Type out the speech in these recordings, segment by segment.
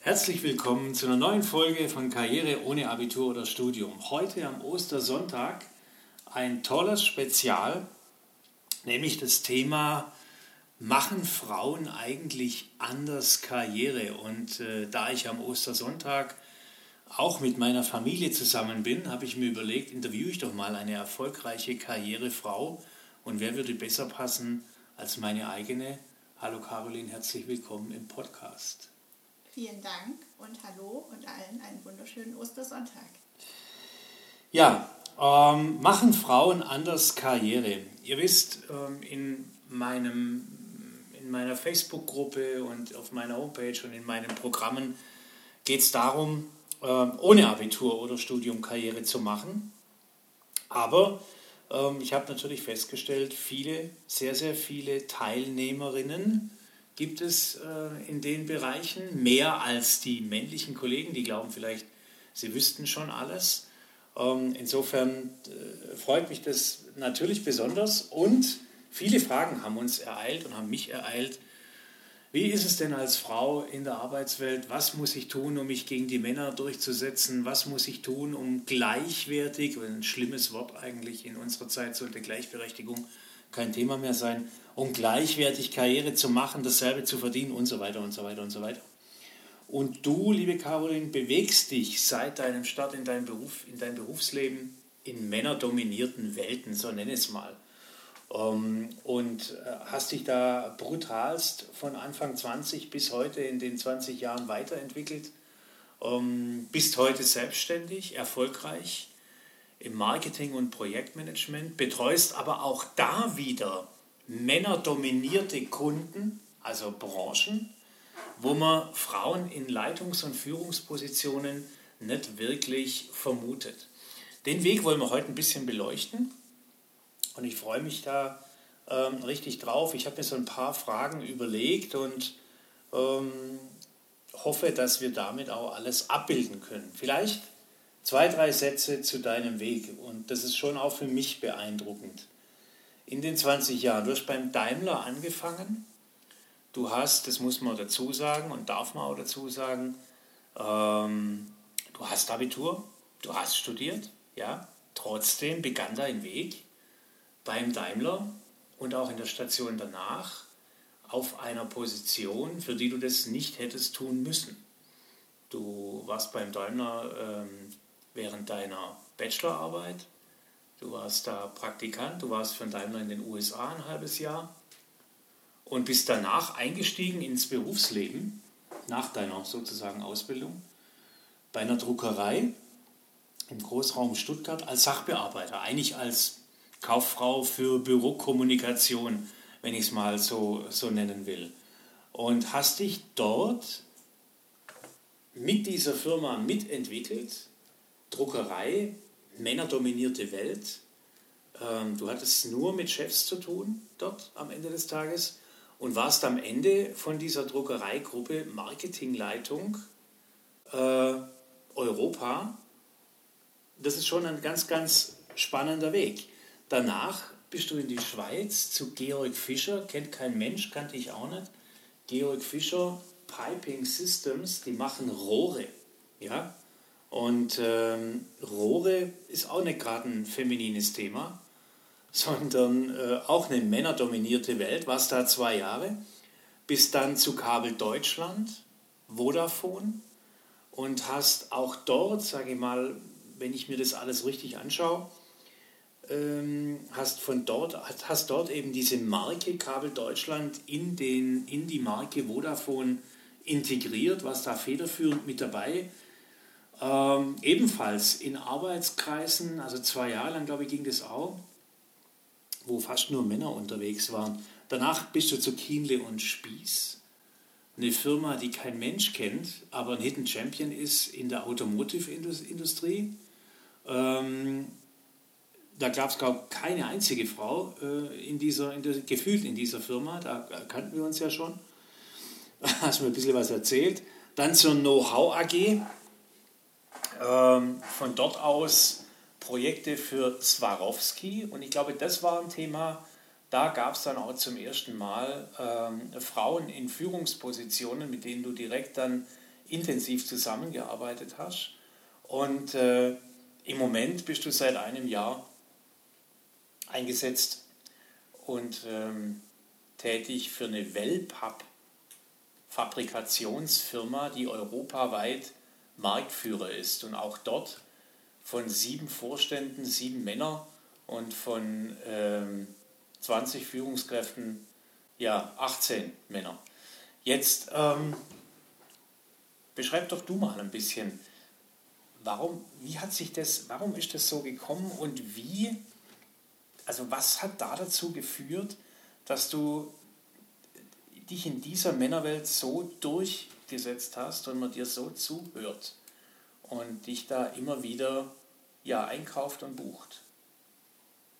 Herzlich willkommen zu einer neuen Folge von Karriere ohne Abitur oder Studium. Heute am Ostersonntag ein tolles Spezial, nämlich das Thema Machen Frauen eigentlich anders Karriere? Und äh, da ich am Ostersonntag auch mit meiner Familie zusammen bin, habe ich mir überlegt, interviewe ich doch mal eine erfolgreiche Karrierefrau. Und wer würde besser passen als meine eigene? Hallo Caroline, herzlich willkommen im Podcast. Vielen Dank und hallo und allen einen wunderschönen Ostersonntag. Ja, ähm, machen Frauen anders Karriere? Ihr wisst, ähm, in, meinem, in meiner Facebook-Gruppe und auf meiner Homepage und in meinen Programmen geht es darum, ähm, ohne Abitur oder Studium Karriere zu machen. Aber ähm, ich habe natürlich festgestellt, viele, sehr, sehr viele Teilnehmerinnen gibt es äh, in den Bereichen, mehr als die männlichen Kollegen, die glauben vielleicht, sie wüssten schon alles. Ähm, insofern äh, freut mich das natürlich besonders und viele Fragen haben uns ereilt und haben mich ereilt. Wie ist es denn als Frau in der Arbeitswelt? Was muss ich tun, um mich gegen die Männer durchzusetzen? Was muss ich tun, um gleichwertig, ein schlimmes Wort eigentlich in unserer Zeit sollte Gleichberechtigung kein Thema mehr sein, um gleichwertig Karriere zu machen, dasselbe zu verdienen und so weiter und so weiter und so weiter. Und du, liebe Caroline, bewegst dich seit deinem Start in dein, Beruf, in dein Berufsleben in männerdominierten Welten, so nenne es mal. Ähm, und äh, hast dich da brutalst von Anfang 20 bis heute in den 20 Jahren weiterentwickelt. Ähm, bist heute selbstständig, erfolgreich im Marketing und Projektmanagement, betreust aber auch da wieder männerdominierte Kunden, also Branchen, wo man Frauen in Leitungs- und Führungspositionen nicht wirklich vermutet. Den Weg wollen wir heute ein bisschen beleuchten und ich freue mich da ähm, richtig drauf. Ich habe mir so ein paar Fragen überlegt und ähm, hoffe, dass wir damit auch alles abbilden können. Vielleicht Zwei, drei Sätze zu deinem Weg und das ist schon auch für mich beeindruckend. In den 20 Jahren, du hast beim Daimler angefangen, du hast, das muss man dazu sagen und darf man auch dazu sagen, ähm, du hast Abitur, du hast studiert, ja, trotzdem begann dein Weg beim Daimler und auch in der Station danach auf einer Position, für die du das nicht hättest tun müssen. Du warst beim Daimler ähm, während deiner Bachelorarbeit. Du warst da Praktikant, du warst von Daimler in den USA ein halbes Jahr und bist danach eingestiegen ins Berufsleben, nach deiner sozusagen Ausbildung, bei einer Druckerei im Großraum Stuttgart als Sachbearbeiter, eigentlich als Kauffrau für Bürokommunikation, wenn ich es mal so, so nennen will. Und hast dich dort mit dieser Firma mitentwickelt Druckerei, männerdominierte Welt. Ähm, du hattest nur mit Chefs zu tun dort am Ende des Tages und warst am Ende von dieser Druckereigruppe Marketingleitung äh, Europa. Das ist schon ein ganz, ganz spannender Weg. Danach bist du in die Schweiz zu Georg Fischer, kennt kein Mensch, kannte ich auch nicht. Georg Fischer, Piping Systems, die machen Rohre. Ja? Und ähm, Rohre ist auch nicht gerade ein feminines Thema, sondern äh, auch eine männerdominierte Welt. Warst da zwei Jahre, bis dann zu Kabel Deutschland, Vodafone und hast auch dort, sage ich mal, wenn ich mir das alles richtig anschaue, ähm, hast von dort hast dort eben diese Marke Kabel Deutschland in den in die Marke Vodafone integriert, was da federführend mit dabei ähm, ebenfalls in Arbeitskreisen, also zwei Jahre lang, glaube ich, ging das auch, wo fast nur Männer unterwegs waren. Danach bist du zu Kienle und Spieß, eine Firma, die kein Mensch kennt, aber ein Hidden Champion ist in der Automotive-Industrie. Ähm, da gab es, glaube ich, keine einzige Frau äh, in dieser, in der, gefühlt in dieser Firma, da kannten wir uns ja schon. Hast mir ein bisschen was erzählt. Dann zur Know-how AG, von dort aus Projekte für Swarovski und ich glaube, das war ein Thema, da gab es dann auch zum ersten Mal ähm, Frauen in Führungspositionen, mit denen du direkt dann intensiv zusammengearbeitet hast. Und äh, im Moment bist du seit einem Jahr eingesetzt und ähm, tätig für eine Wellpapp-Fabrikationsfirma, die europaweit Marktführer ist und auch dort von sieben Vorständen, sieben Männer und von ähm, 20 Führungskräften, ja, 18 Männer. Jetzt ähm, beschreib doch du mal ein bisschen, warum, wie hat sich das, warum ist das so gekommen und wie, also was hat da dazu geführt, dass du dich in dieser Männerwelt so durchgesetzt hast und man dir so zuhört und dich da immer wieder ja, einkauft und bucht.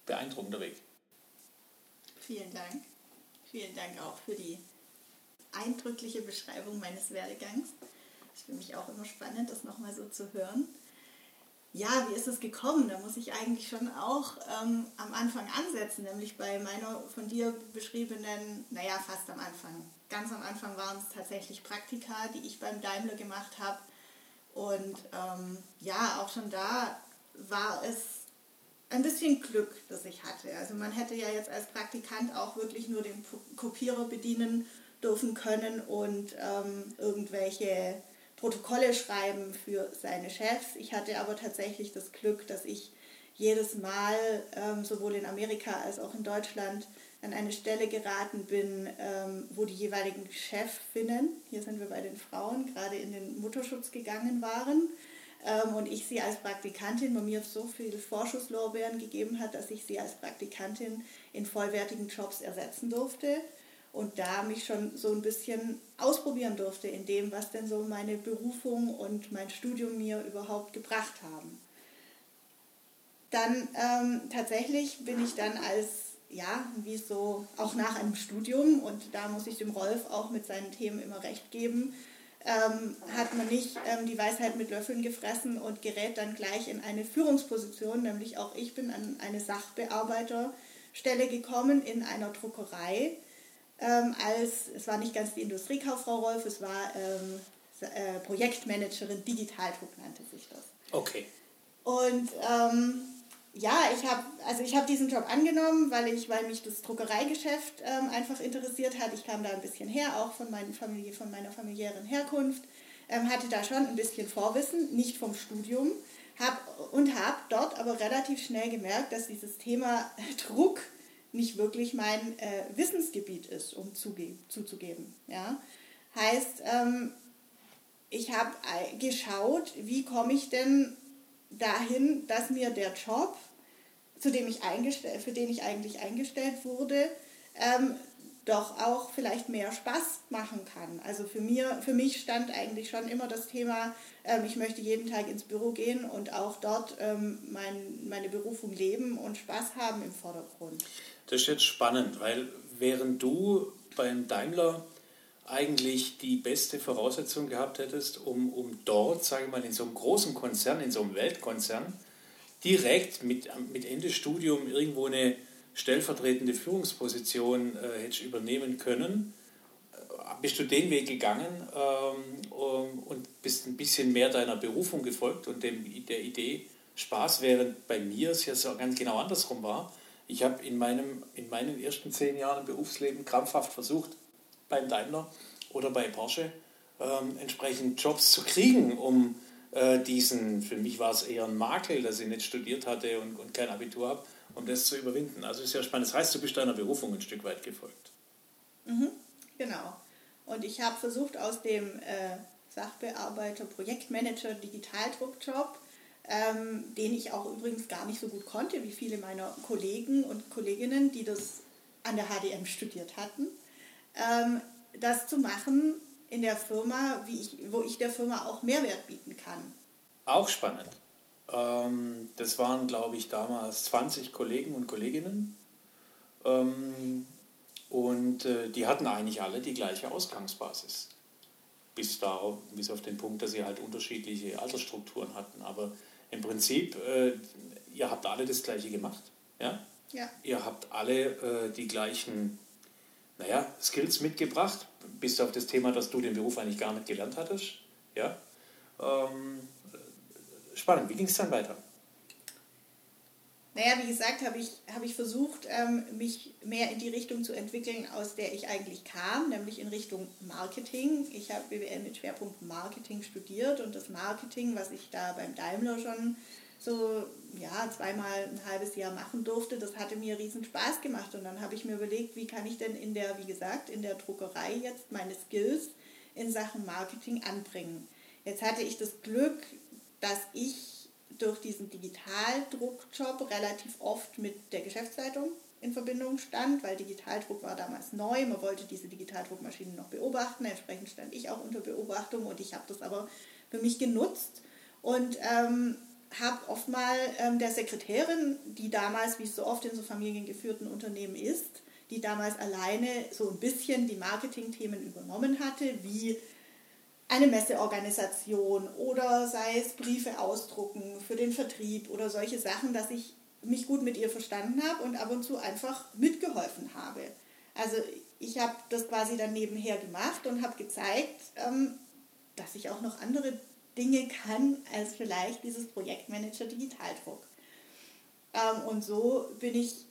Beeindruckender Weg. Vielen Dank. Vielen Dank auch für die eindrückliche Beschreibung meines Werdegangs. Das ist mich auch immer spannend, das nochmal so zu hören. Ja, wie ist es gekommen? Da muss ich eigentlich schon auch ähm, am Anfang ansetzen, nämlich bei meiner von dir beschriebenen, naja, fast am Anfang. Ganz am Anfang waren es tatsächlich Praktika, die ich beim Daimler gemacht habe. Und ähm, ja, auch schon da war es ein bisschen Glück, das ich hatte. Also man hätte ja jetzt als Praktikant auch wirklich nur den Kopierer bedienen dürfen können und ähm, irgendwelche Protokolle schreiben für seine Chefs. Ich hatte aber tatsächlich das Glück, dass ich jedes Mal ähm, sowohl in Amerika als auch in Deutschland an eine Stelle geraten bin, ähm, wo die jeweiligen Chefinnen, hier sind wir bei den Frauen, gerade in den Mutterschutz gegangen waren ähm, und ich sie als Praktikantin, bei mir so viele Vorschusslorbeeren gegeben hat, dass ich sie als Praktikantin in vollwertigen Jobs ersetzen durfte und da mich schon so ein bisschen ausprobieren durfte in dem, was denn so meine Berufung und mein Studium mir überhaupt gebracht haben. Dann ähm, tatsächlich bin ich dann als, ja, wie so, auch nach einem Studium, und da muss ich dem Rolf auch mit seinen Themen immer recht geben, ähm, hat man nicht ähm, die Weisheit mit Löffeln gefressen und gerät dann gleich in eine Führungsposition, nämlich auch ich bin an eine Sachbearbeiterstelle gekommen in einer Druckerei. Ähm, als, es war nicht ganz die Industriekauffrau Rolf, es war ähm, äh, Projektmanagerin Digitaldruck nannte sich das. Okay. Und ähm, ja, ich habe also ich diesen Job angenommen, weil ich, weil mich das Druckereigeschäft ähm, einfach interessiert hat. Ich kam da ein bisschen her, auch von meiner Familie, von meiner familiären Herkunft, ähm, hatte da schon ein bisschen Vorwissen, nicht vom Studium, hab, und habe dort aber relativ schnell gemerkt, dass dieses Thema Druck nicht wirklich mein äh, Wissensgebiet ist, um zuzugeben. Ja? Heißt, ähm, ich habe geschaut, wie komme ich denn dahin, dass mir der Job zu dem ich eingestellt, für den ich eigentlich eingestellt wurde, ähm, doch auch vielleicht mehr Spaß machen kann. Also für, mir, für mich stand eigentlich schon immer das Thema, ähm, ich möchte jeden Tag ins Büro gehen und auch dort ähm, mein, meine Berufung leben und Spaß haben im Vordergrund. Das ist jetzt spannend, weil während du beim Daimler eigentlich die beste Voraussetzung gehabt hättest, um, um dort, sage ich mal, in so einem großen Konzern, in so einem Weltkonzern, direkt mit, mit Ende Studium irgendwo eine stellvertretende Führungsposition äh, hättest übernehmen können, äh, bist du den Weg gegangen ähm, und bist ein bisschen mehr deiner Berufung gefolgt und dem, der Idee Spaß, während bei mir es ja so ganz genau andersrum war. Ich habe in, in meinen ersten zehn Jahren Berufsleben krampfhaft versucht, beim Daimler oder bei Porsche ähm, entsprechend Jobs zu kriegen, um äh, diesen, für mich war es eher ein Makel, dass ich nicht studiert hatte und, und kein Abitur habe, um das zu überwinden. Also ist ja spannend. Das heißt, du bist deiner Berufung ein Stück weit gefolgt. Mhm, genau. Und ich habe versucht, aus dem äh, Sachbearbeiter, Projektmanager, Digitaldruckjob, ähm, den ich auch übrigens gar nicht so gut konnte wie viele meiner Kollegen und Kolleginnen, die das an der HDM studiert hatten, ähm, das zu machen, in der Firma, ich, wo ich der Firma auch Mehrwert bieten kann. Auch spannend. Ähm, das waren, glaube ich, damals 20 Kollegen und Kolleginnen. Ähm, und äh, die hatten eigentlich alle die gleiche Ausgangsbasis. Bis, darauf, bis auf den Punkt, dass sie halt unterschiedliche Altersstrukturen hatten. Aber im Prinzip, äh, ihr habt alle das Gleiche gemacht. Ja? Ja. Ihr habt alle äh, die gleichen naja, Skills mitgebracht, bis auf das Thema, dass du den Beruf eigentlich gar nicht gelernt hattest. Ja? Ähm, spannend. Wie ging es dann weiter? Naja, wie gesagt, habe ich, hab ich versucht, ähm, mich mehr in die Richtung zu entwickeln, aus der ich eigentlich kam, nämlich in Richtung Marketing. Ich habe BWL mit Schwerpunkt Marketing studiert und das Marketing, was ich da beim Daimler schon so ja, zweimal ein halbes Jahr machen durfte, das hatte mir riesen Spaß gemacht. Und dann habe ich mir überlegt, wie kann ich denn in der, wie gesagt, in der Druckerei jetzt meine Skills in Sachen Marketing anbringen. Jetzt hatte ich das Glück, dass ich durch diesen Digitaldruckjob relativ oft mit der Geschäftsleitung in Verbindung stand, weil Digitaldruck war damals neu, man wollte diese Digitaldruckmaschinen noch beobachten, entsprechend stand ich auch unter Beobachtung und ich habe das aber für mich genutzt und ähm, habe oft mal ähm, der Sekretärin, die damals, wie es so oft in so familiengeführten Unternehmen ist, die damals alleine so ein bisschen die Marketingthemen übernommen hatte, wie eine Messeorganisation oder sei es Briefe ausdrucken für den Vertrieb oder solche Sachen, dass ich mich gut mit ihr verstanden habe und ab und zu einfach mitgeholfen habe. Also ich habe das quasi dann nebenher gemacht und habe gezeigt, ähm, dass ich auch noch andere Dinge kann als vielleicht dieses Projektmanager Digitaldruck. Ähm, und so bin ich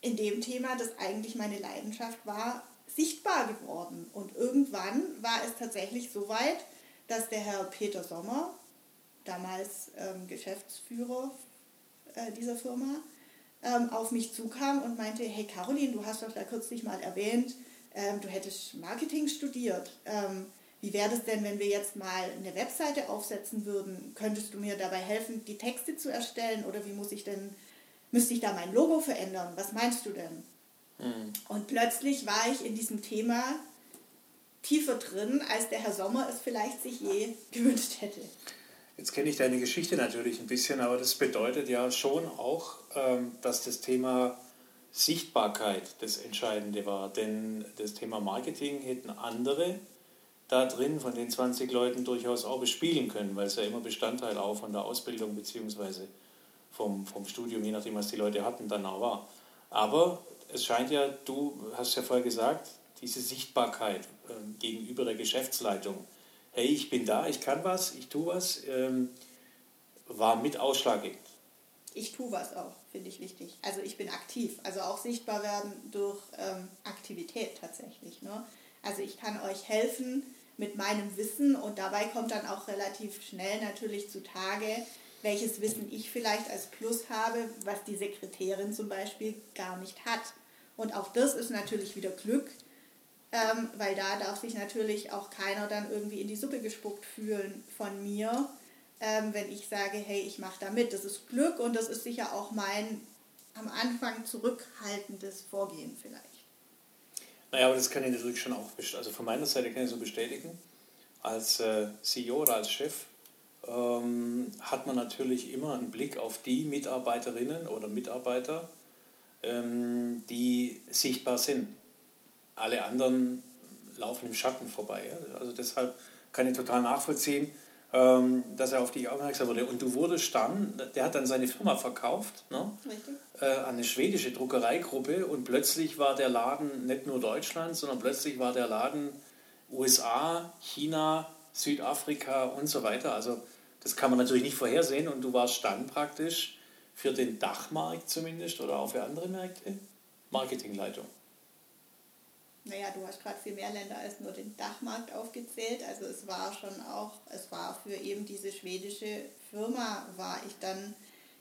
in dem Thema, das eigentlich meine Leidenschaft war, sichtbar geworden. Und irgendwann war es tatsächlich so weit, dass der Herr Peter Sommer, damals ähm, Geschäftsführer äh, dieser Firma, ähm, auf mich zukam und meinte, hey Caroline, du hast doch da kürzlich mal erwähnt, ähm, du hättest Marketing studiert. Ähm, wie wäre es denn, wenn wir jetzt mal eine Webseite aufsetzen würden? Könntest du mir dabei helfen, die Texte zu erstellen oder wie muss ich denn, müsste ich da mein Logo verändern? Was meinst du denn? Mhm. Und plötzlich war ich in diesem Thema tiefer drin, als der Herr Sommer es vielleicht sich je gewünscht hätte. Jetzt kenne ich deine Geschichte natürlich ein bisschen, aber das bedeutet ja schon auch, ähm, dass das Thema Sichtbarkeit das Entscheidende war. Denn das Thema Marketing hätten andere da drin von den 20 Leuten durchaus auch bespielen können, weil es ja immer Bestandteil auch von der Ausbildung bzw. Vom, vom Studium, je nachdem, was die Leute hatten, dann auch war. Aber es scheint ja, du hast ja vorher gesagt, diese Sichtbarkeit ähm, gegenüber der Geschäftsleitung, hey, ich bin da, ich kann was, ich tue was, ähm, war mit ausschlaggebend. Ich tue was auch, finde ich wichtig. Also ich bin aktiv, also auch sichtbar werden durch ähm, Aktivität tatsächlich. Ne? Also ich kann euch helfen mit meinem Wissen und dabei kommt dann auch relativ schnell natürlich zutage, welches Wissen ich vielleicht als Plus habe, was die Sekretärin zum Beispiel gar nicht hat. Und auch das ist natürlich wieder Glück, ähm, weil da darf sich natürlich auch keiner dann irgendwie in die Suppe gespuckt fühlen von mir, ähm, wenn ich sage, hey, ich mache da mit. Das ist Glück und das ist sicher auch mein am Anfang zurückhaltendes Vorgehen vielleicht. Naja, aber das kann ich natürlich schon auch, also von meiner Seite kann ich so bestätigen. Als äh, CEO oder als Chef ähm, hat man natürlich immer einen Blick auf die Mitarbeiterinnen oder Mitarbeiter, ähm, die sichtbar sind. Alle anderen laufen im Schatten vorbei. Also deshalb kann ich total nachvollziehen, ähm, dass er auf dich aufmerksam wurde. Und du wurdest dann, der hat dann seine Firma verkauft ne? äh, an eine schwedische Druckereigruppe und plötzlich war der Laden nicht nur Deutschland, sondern plötzlich war der Laden USA, China, Südafrika und so weiter. Also das kann man natürlich nicht vorhersehen und du warst dann praktisch für den Dachmarkt zumindest oder auch für andere Märkte Marketingleitung? Naja, du hast gerade viel mehr Länder als nur den Dachmarkt aufgezählt. Also es war schon auch, es war für eben diese schwedische Firma, war ich dann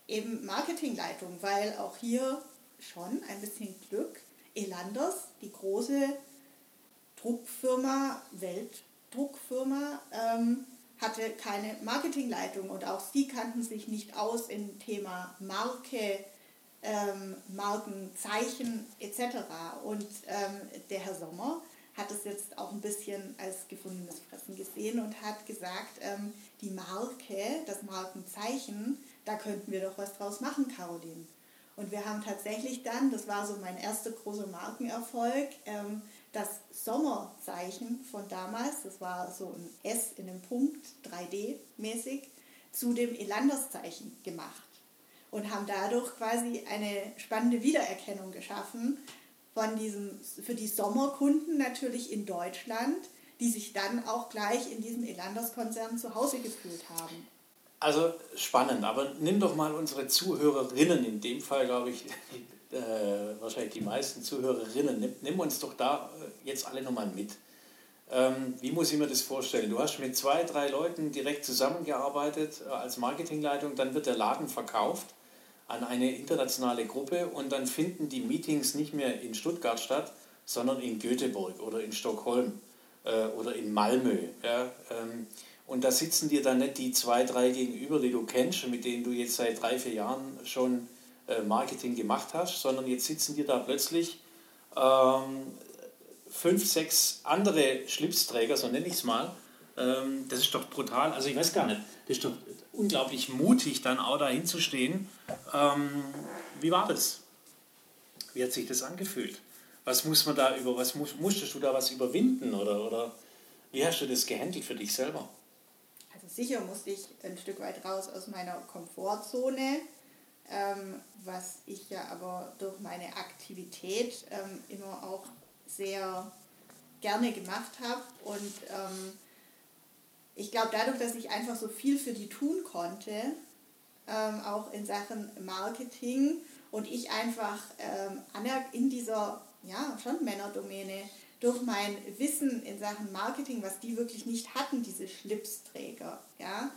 eben Marketingleitung, weil auch hier schon ein bisschen Glück. Elanders, die große Druckfirma, Weltdruckfirma, ähm, hatte keine Marketingleitung und auch sie kannten sich nicht aus im Thema Marke, ähm, Markenzeichen etc. Und ähm, der Herr Sommer hat es jetzt auch ein bisschen als gefundenes Fressen gesehen und hat gesagt, ähm, die Marke, das Markenzeichen, da könnten wir doch was draus machen, Caroline. Und wir haben tatsächlich dann, das war so mein erster großer Markenerfolg, ähm, das Sommerzeichen von damals, das war so ein S in einem Punkt, 3D-mäßig, zu dem Elanders-Zeichen gemacht und haben dadurch quasi eine spannende Wiedererkennung geschaffen von diesem, für die Sommerkunden natürlich in Deutschland, die sich dann auch gleich in diesem Elanders-Konzern zu Hause gefühlt haben. Also spannend, aber nimm doch mal unsere Zuhörerinnen, in dem Fall glaube ich äh, wahrscheinlich die meisten Zuhörerinnen, nimm, nimm uns doch da äh, jetzt alle nochmal mit. Ähm, wie muss ich mir das vorstellen? Du hast mit zwei, drei Leuten direkt zusammengearbeitet äh, als Marketingleitung, dann wird der Laden verkauft an eine internationale Gruppe und dann finden die Meetings nicht mehr in Stuttgart statt, sondern in Göteborg oder in Stockholm äh, oder in Malmö. Ja? Ähm, und da sitzen dir dann nicht die zwei, drei gegenüber, die du kennst mit denen du jetzt seit drei, vier Jahren schon Marketing gemacht hast, sondern jetzt sitzen dir da plötzlich ähm, fünf, sechs andere Schlipsträger, so nenne ich es mal. Ähm, das ist doch brutal. Also ich weiß gar nicht, das ist doch unglaublich mutig, dann auch da hinzustehen. Ähm, wie war das? Wie hat sich das angefühlt? Was muss man da über, was muss, musstest du da was überwinden oder, oder wie hast du das gehandelt für dich selber? Also sicher musste ich ein Stück weit raus aus meiner Komfortzone, ähm, was ich ja aber durch meine Aktivität ähm, immer auch sehr gerne gemacht habe und ähm, ich glaube, dadurch, dass ich einfach so viel für die tun konnte, ähm, auch in Sachen Marketing und ich einfach ähm, in dieser, ja, schon Männerdomäne, durch mein Wissen in Sachen Marketing, was die wirklich nicht hatten, diese Schlipsträger, ja,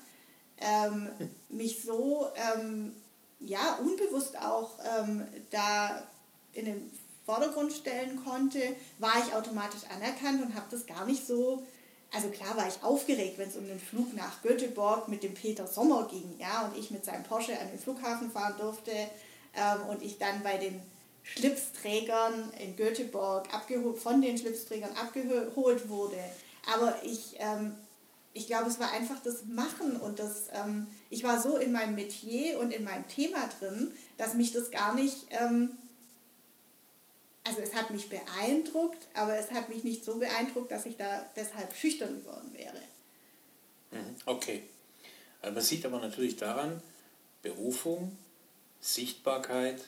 ähm, mich so, ähm, ja, unbewusst auch ähm, da in den Vordergrund stellen konnte, war ich automatisch anerkannt und habe das gar nicht so also klar war ich aufgeregt, wenn es um den Flug nach Göteborg mit dem Peter Sommer ging, ja, und ich mit seinem Porsche an den Flughafen fahren durfte ähm, und ich dann bei den Schlipsträgern in Göteborg abgeholt, von den Schlipsträgern abgeholt wurde. Aber ich, ähm, ich glaube, es war einfach das Machen und das, ähm, ich war so in meinem Metier und in meinem Thema drin, dass mich das gar nicht ähm, also es hat mich beeindruckt, aber es hat mich nicht so beeindruckt, dass ich da deshalb schüchtern geworden wäre. Mhm, okay. Äh, man sieht aber natürlich daran, Berufung, Sichtbarkeit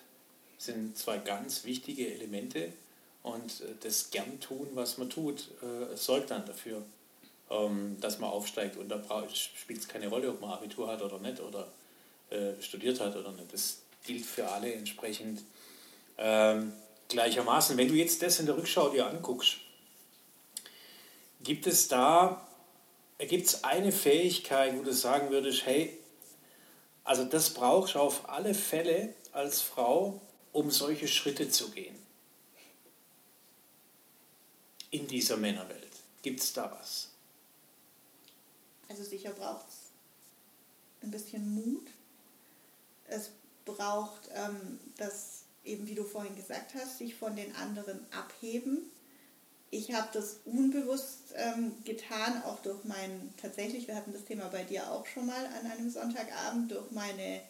sind zwei ganz wichtige Elemente und äh, das gern tun, was man tut, äh, sorgt dann dafür, ähm, dass man aufsteigt. Und da spielt es keine Rolle, ob man Abitur hat oder nicht oder studiert hat oder nicht. Das gilt für alle entsprechend. Ähm, gleichermaßen. Wenn du jetzt das in der Rückschau dir anguckst, gibt es da, gibt eine Fähigkeit, wo du sagen würdest, hey, also das brauchst du auf alle Fälle als Frau, um solche Schritte zu gehen. In dieser Männerwelt. Gibt es da was? Also sicher braucht es ein bisschen Mut. Es braucht ähm, das eben wie du vorhin gesagt hast, sich von den anderen abheben. Ich habe das unbewusst ähm, getan, auch durch meinen, tatsächlich, wir hatten das Thema bei dir auch schon mal an einem Sonntagabend, durch meine,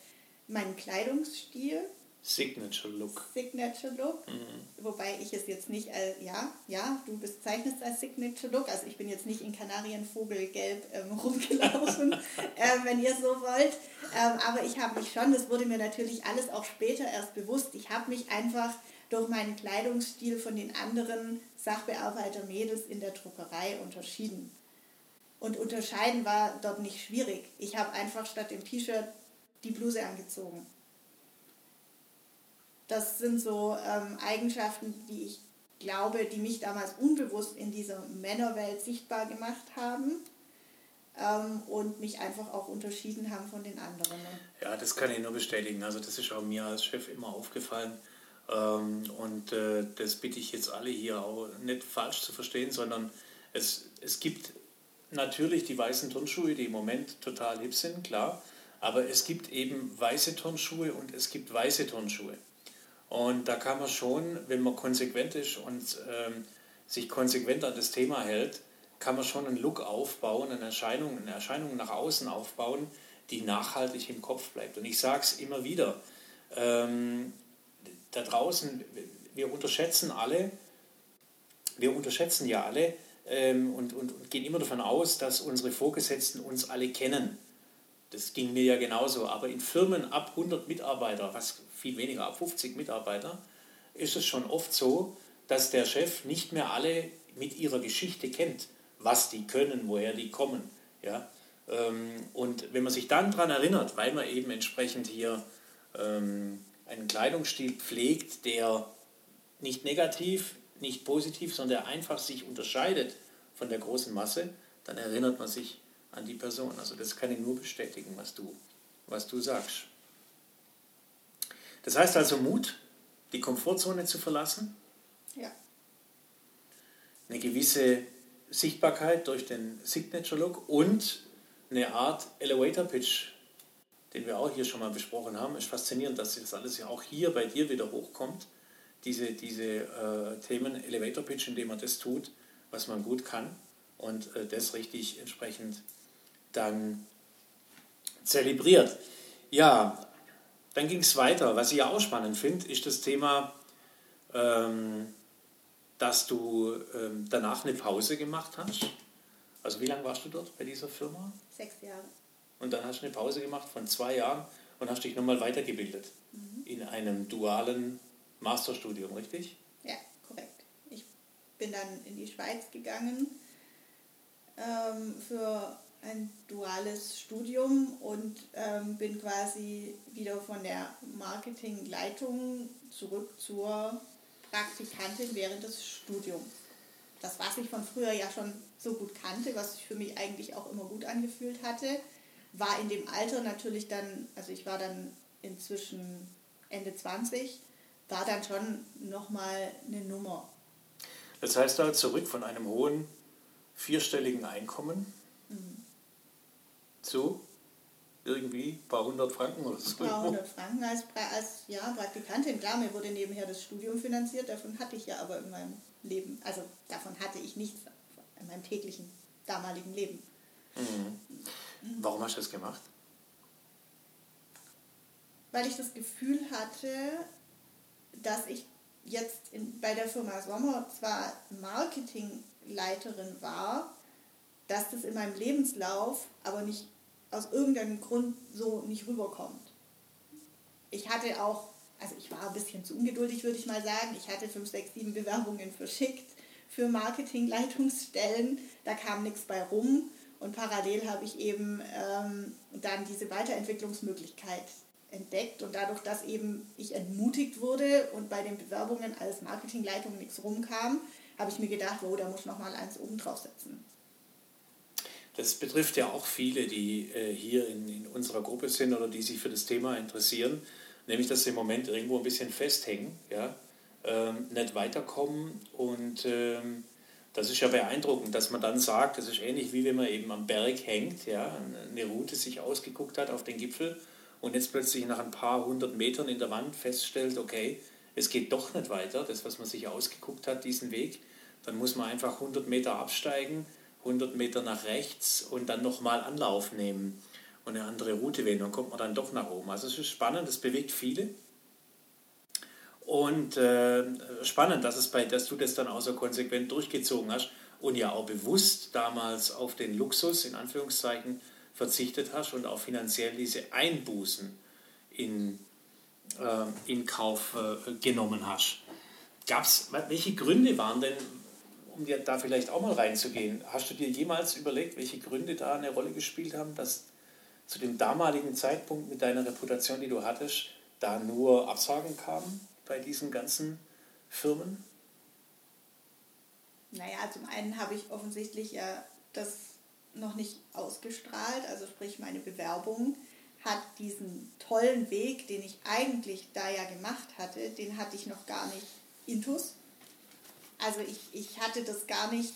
meinen Kleidungsstil. Signature Look. Signature Look. Mhm. Wobei ich es jetzt nicht, als, ja, ja, du bezeichnest als Signature Look. Also ich bin jetzt nicht in Kanarienvogelgelb ähm, rumgelaufen, äh, wenn ihr so wollt. Ähm, aber ich habe mich schon, das wurde mir natürlich alles auch später erst bewusst, ich habe mich einfach durch meinen Kleidungsstil von den anderen Sachbearbeiter-Mädels in der Druckerei unterschieden. Und unterscheiden war dort nicht schwierig. Ich habe einfach statt dem T-Shirt die Bluse angezogen. Das sind so ähm, Eigenschaften, die ich glaube, die mich damals unbewusst in dieser Männerwelt sichtbar gemacht haben ähm, und mich einfach auch unterschieden haben von den anderen. Ja, das kann ich nur bestätigen. Also das ist auch mir als Chef immer aufgefallen. Ähm, und äh, das bitte ich jetzt alle hier auch nicht falsch zu verstehen, sondern es, es gibt natürlich die weißen Turnschuhe, die im Moment total hip sind, klar. Aber es gibt eben weiße Turnschuhe und es gibt weiße Turnschuhe. Und da kann man schon, wenn man konsequent ist und ähm, sich konsequent an das Thema hält, kann man schon einen Look aufbauen, eine Erscheinung, eine Erscheinung nach außen aufbauen, die nachhaltig im Kopf bleibt. Und ich sage es immer wieder, ähm, da draußen, wir unterschätzen alle, wir unterschätzen ja alle ähm, und, und, und gehen immer davon aus, dass unsere Vorgesetzten uns alle kennen. Das ging mir ja genauso. Aber in Firmen ab 100 Mitarbeiter, was viel weniger, ab 50 Mitarbeiter, ist es schon oft so, dass der Chef nicht mehr alle mit ihrer Geschichte kennt was die können, woher die kommen. Ja? Ähm, und wenn man sich dann daran erinnert, weil man eben entsprechend hier ähm, einen Kleidungsstil pflegt, der nicht negativ, nicht positiv, sondern der einfach sich unterscheidet von der großen Masse, dann erinnert man sich an die Person. Also das kann ich nur bestätigen, was du, was du sagst. Das heißt also Mut, die Komfortzone zu verlassen. Ja. Eine gewisse Sichtbarkeit durch den Signature Look und eine Art Elevator Pitch, den wir auch hier schon mal besprochen haben. Es ist faszinierend, dass das alles ja auch hier bei dir wieder hochkommt. Diese, diese äh, Themen Elevator Pitch, indem man das tut, was man gut kann und äh, das richtig entsprechend dann zelebriert. Ja, dann ging es weiter. Was ich ja auch spannend finde, ist das Thema, ähm, dass du ähm, danach eine Pause gemacht hast. Also wie lange warst du dort bei dieser Firma? Sechs Jahre. Und dann hast du eine Pause gemacht von zwei Jahren und hast dich nochmal weitergebildet mhm. in einem dualen Masterstudium, richtig? Ja, korrekt. Ich bin dann in die Schweiz gegangen ähm, für ein duales Studium und ähm, bin quasi wieder von der Marketingleitung zurück zur Praktikantin während des Studiums. Das, was ich von früher ja schon so gut kannte, was sich für mich eigentlich auch immer gut angefühlt hatte, war in dem Alter natürlich dann, also ich war dann inzwischen Ende 20, war dann schon nochmal eine Nummer. Das heißt da zurück von einem hohen vierstelligen Einkommen mhm. Zu irgendwie ein paar hundert Franken oder so. Ein paar hundert Franken als, als ja, Praktikantin. Klar, mir wurde nebenher das Studium finanziert, davon hatte ich ja aber in meinem Leben, also davon hatte ich nichts in meinem täglichen damaligen Leben. Mhm. Warum hast du das gemacht? Weil ich das Gefühl hatte, dass ich jetzt in, bei der Firma Sommer zwar Marketingleiterin war, dass das in meinem Lebenslauf aber nicht aus irgendeinem Grund so nicht rüberkommt. Ich hatte auch, also ich war ein bisschen zu ungeduldig, würde ich mal sagen. Ich hatte fünf, sechs, sieben Bewerbungen verschickt für Marketingleitungsstellen. Da kam nichts bei rum. Und parallel habe ich eben ähm, dann diese Weiterentwicklungsmöglichkeit entdeckt. Und dadurch, dass eben ich entmutigt wurde und bei den Bewerbungen als Marketingleitung nichts rumkam, habe ich mir gedacht, oh, da muss ich nochmal eins oben draufsetzen. Das betrifft ja auch viele, die äh, hier in, in, unserer Gruppe sind oder die sich für das Thema interessieren, nämlich dass sie im Moment irgendwo ein bisschen festhängen, ja, ähm, nicht weiterkommen. Und ähm, das ist ja beeindruckend, dass man dann sagt, das ist ähnlich wie wenn man eben am Berg hängt, ja, eine Route sich ausgeguckt hat auf den Gipfel und jetzt plötzlich nach ein paar hundert Metern in der Wand feststellt, okay, es geht doch nicht weiter, das, was man sich ausgeguckt hat, diesen Weg, dann muss man einfach 100 Meter absteigen 100 Meter nach rechts und dann nochmal Anlauf nehmen und eine andere Route wählen. Dann kommt man dann doch nach oben. Also es ist spannend, es bewegt viele. Und äh, spannend, dass, es bei, dass du das dann auch so konsequent durchgezogen hast und ja auch bewusst damals auf den Luxus, in Anführungszeichen, verzichtet hast und auch finanziell diese Einbußen in, äh, in Kauf äh, genommen hast. Gab's, welche Gründe waren denn, um dir da vielleicht auch mal reinzugehen, hast du dir jemals überlegt, welche Gründe da eine Rolle gespielt haben, dass zu dem damaligen Zeitpunkt mit deiner Reputation, die du hattest, da nur Absagen kamen bei diesen ganzen Firmen? Naja, zum einen habe ich offensichtlich ja das noch nicht ausgestrahlt, also sprich meine Bewerbung hat diesen tollen Weg, den ich eigentlich da ja gemacht hatte, den hatte ich noch gar nicht intus. Also ich, ich hatte das gar nicht,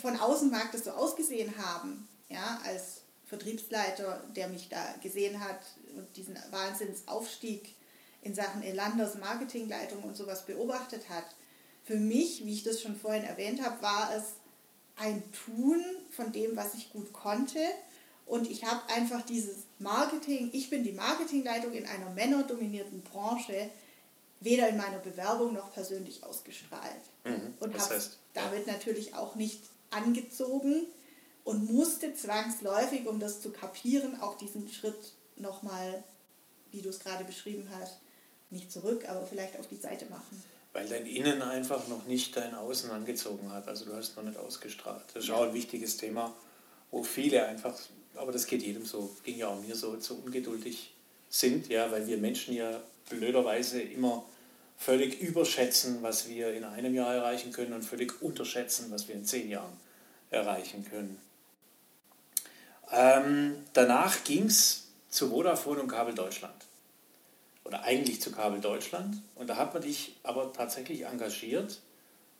von außen mag das so ausgesehen haben, ja, als Vertriebsleiter, der mich da gesehen hat und diesen Wahnsinnsaufstieg in Sachen Elanders Marketingleitung und sowas beobachtet hat. Für mich, wie ich das schon vorhin erwähnt habe, war es ein Tun von dem, was ich gut konnte. Und ich habe einfach dieses Marketing, ich bin die Marketingleitung in einer männerdominierten Branche, weder in meiner Bewerbung noch persönlich ausgestrahlt. Mhm, und habe damit natürlich auch nicht angezogen und musste zwangsläufig, um das zu kapieren, auch diesen Schritt nochmal, wie du es gerade beschrieben hast, nicht zurück, aber vielleicht auf die Seite machen. weil dein Innen einfach noch nicht dein Außen angezogen hat. Also du hast noch nicht ausgestrahlt. Das ist auch ein wichtiges Thema, wo viele einfach, aber das geht jedem so, ging ja auch mir so, so ungeduldig sind, ja, weil wir Menschen ja blöderweise immer völlig überschätzen, was wir in einem Jahr erreichen können und völlig unterschätzen, was wir in zehn Jahren erreichen können. Ähm, danach ging es zu Vodafone und Kabel Deutschland. Oder eigentlich zu Kabel Deutschland. Und da hat man dich aber tatsächlich engagiert,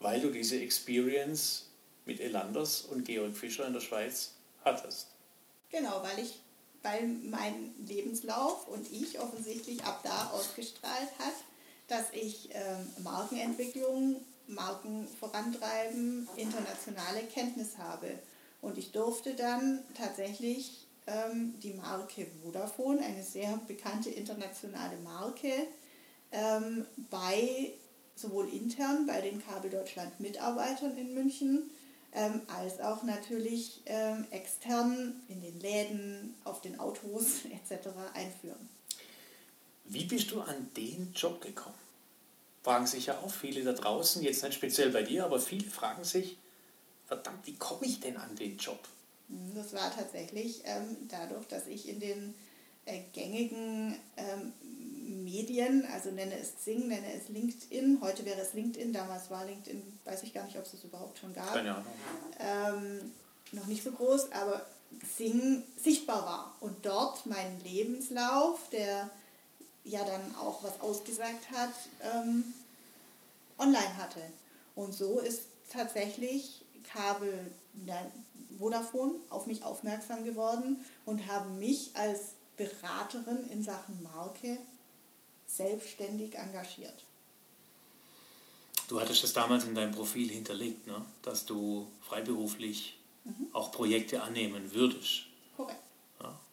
weil du diese Experience mit Elanders und Georg Fischer in der Schweiz hattest. Genau, weil ich, weil mein Lebenslauf und ich offensichtlich ab da ausgestrahlt hat, dass ich ähm, Markenentwicklung, Marken vorantreiben, internationale Kenntnis habe. Und ich durfte dann tatsächlich ähm, die Marke Vodafone, eine sehr bekannte internationale Marke, ähm, bei sowohl intern bei den Kabel Deutschland Mitarbeitern in München ähm, als auch natürlich ähm, extern in den Läden, auf den Autos etc. einführen. Wie bist du an den Job gekommen? Fragen sich ja auch viele da draußen, jetzt nicht speziell bei dir, aber viele fragen sich, verdammt, wie komme ich denn an den Job? Hm, das war tatsächlich ähm, dadurch, dass ich in den äh, gängigen ähm, Medien, also nenne es Xing, nenne es LinkedIn, heute wäre es LinkedIn, damals war LinkedIn, weiß ich gar nicht, ob es das überhaupt schon gab. Keine Ahnung. Ähm, noch nicht so groß, aber Xing sichtbar war. Und dort mein Lebenslauf, der ja dann auch was ausgesagt hat, ähm, online hatte. Und so ist tatsächlich Kabel Vodafone auf mich aufmerksam geworden und haben mich als Beraterin in Sachen Marke selbstständig engagiert. Du hattest das damals in deinem Profil hinterlegt, ne? dass du freiberuflich mhm. auch Projekte annehmen würdest. Korrekt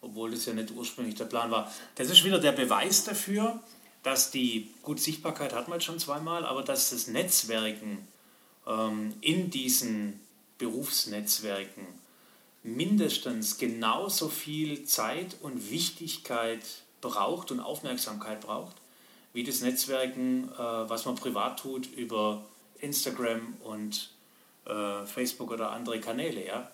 obwohl das ja nicht ursprünglich der Plan war. Das ist wieder der Beweis dafür, dass die, gut, Sichtbarkeit hat man jetzt schon zweimal, aber dass das Netzwerken ähm, in diesen Berufsnetzwerken mindestens genauso viel Zeit und Wichtigkeit braucht und Aufmerksamkeit braucht, wie das Netzwerken, äh, was man privat tut über Instagram und äh, Facebook oder andere Kanäle. Ja?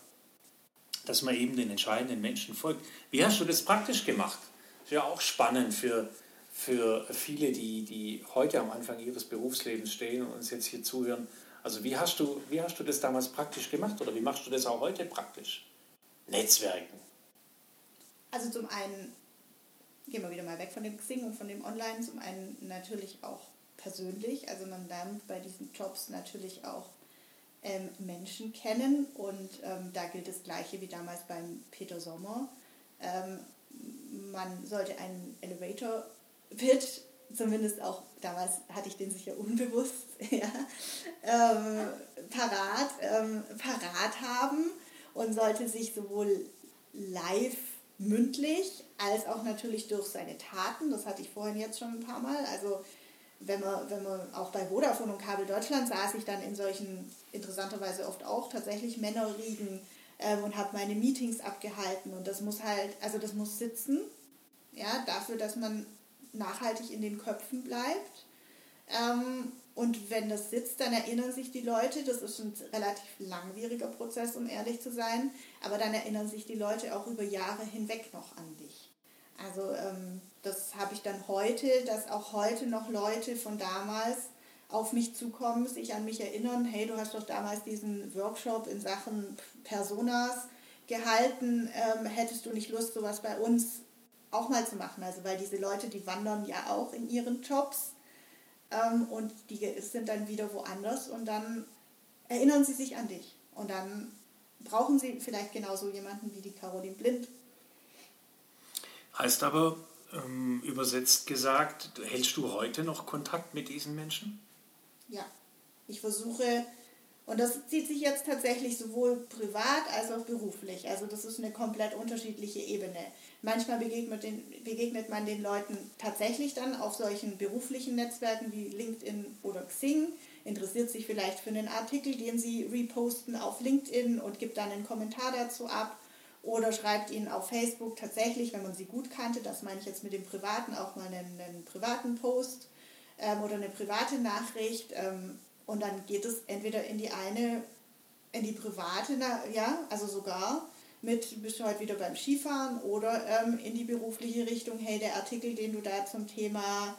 dass man eben den entscheidenden Menschen folgt. Wie hast du das praktisch gemacht? Das ist ja auch spannend für, für viele, die, die heute am Anfang ihres Berufslebens stehen und uns jetzt hier zuhören. Also wie hast, du, wie hast du das damals praktisch gemacht oder wie machst du das auch heute praktisch? Netzwerken. Also zum einen gehen wir wieder mal weg von dem Xing und von dem Online, zum einen natürlich auch persönlich. Also man lernt bei diesen Jobs natürlich auch ähm, Menschen kennen und ähm, da gilt das Gleiche wie damals beim Peter Sommer. Ähm, man sollte einen Elevator-Pitch, zumindest auch damals hatte ich den sicher unbewusst, ja, ähm, parat, ähm, parat haben und sollte sich sowohl live mündlich als auch natürlich durch seine Taten, das hatte ich vorhin jetzt schon ein paar Mal, also wenn man, wenn man auch bei Vodafone und Kabel Deutschland saß ich dann in solchen, interessanterweise oft auch tatsächlich Männerriegen ähm, und habe meine Meetings abgehalten. Und das muss halt, also das muss sitzen, ja, dafür, dass man nachhaltig in den Köpfen bleibt. Ähm, und wenn das sitzt, dann erinnern sich die Leute, das ist ein relativ langwieriger Prozess, um ehrlich zu sein, aber dann erinnern sich die Leute auch über Jahre hinweg noch an dich. Also ähm, das habe ich dann heute, dass auch heute noch Leute von damals auf mich zukommen, sich an mich erinnern, hey, du hast doch damals diesen Workshop in Sachen Personas gehalten, ähm, hättest du nicht Lust, sowas bei uns auch mal zu machen? Also weil diese Leute, die wandern ja auch in ihren Jobs ähm, und die sind dann wieder woanders und dann erinnern sie sich an dich und dann brauchen sie vielleicht genauso jemanden wie die Caroline Blind. Heißt aber, ähm, übersetzt gesagt, hältst du heute noch Kontakt mit diesen Menschen? Ja, ich versuche, und das zieht sich jetzt tatsächlich sowohl privat als auch beruflich. Also das ist eine komplett unterschiedliche Ebene. Manchmal begegnet, den, begegnet man den Leuten tatsächlich dann auf solchen beruflichen Netzwerken wie LinkedIn oder Xing, interessiert sich vielleicht für einen Artikel, den sie reposten auf LinkedIn und gibt dann einen Kommentar dazu ab oder schreibt ihnen auf Facebook tatsächlich, wenn man sie gut kannte, das meine ich jetzt mit dem Privaten, auch mal einen, einen privaten Post. ähm, oder eine private Nachricht ähm, und dann geht es entweder in die eine, in die private, ja, also sogar mit, bist du heute wieder beim Skifahren oder ähm, in die berufliche Richtung, hey, der Artikel, den du da zum Thema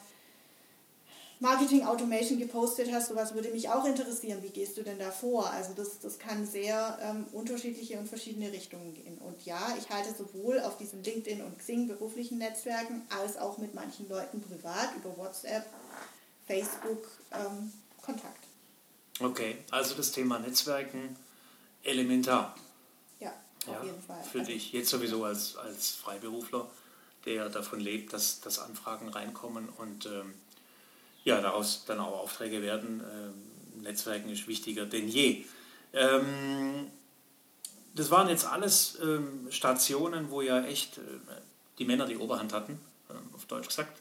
Marketing Automation gepostet hast, sowas würde mich auch interessieren. Wie gehst du denn da vor? Also das, das kann sehr ähm, unterschiedliche und verschiedene Richtungen gehen. Und ja, ich halte sowohl auf diesen LinkedIn und Xing beruflichen Netzwerken als auch mit manchen Leuten privat über WhatsApp, Facebook ähm, Kontakt. Okay, also das Thema Netzwerken elementar. Ja, auf ja, jeden Fall. Für also, dich jetzt sowieso als, als Freiberufler, der davon lebt, dass, dass Anfragen reinkommen und ähm, ja, daraus dann auch Aufträge werden. Ähm, Netzwerken ist wichtiger denn je. Ähm, das waren jetzt alles ähm, Stationen, wo ja echt äh, die Männer die Oberhand hatten, äh, auf Deutsch gesagt.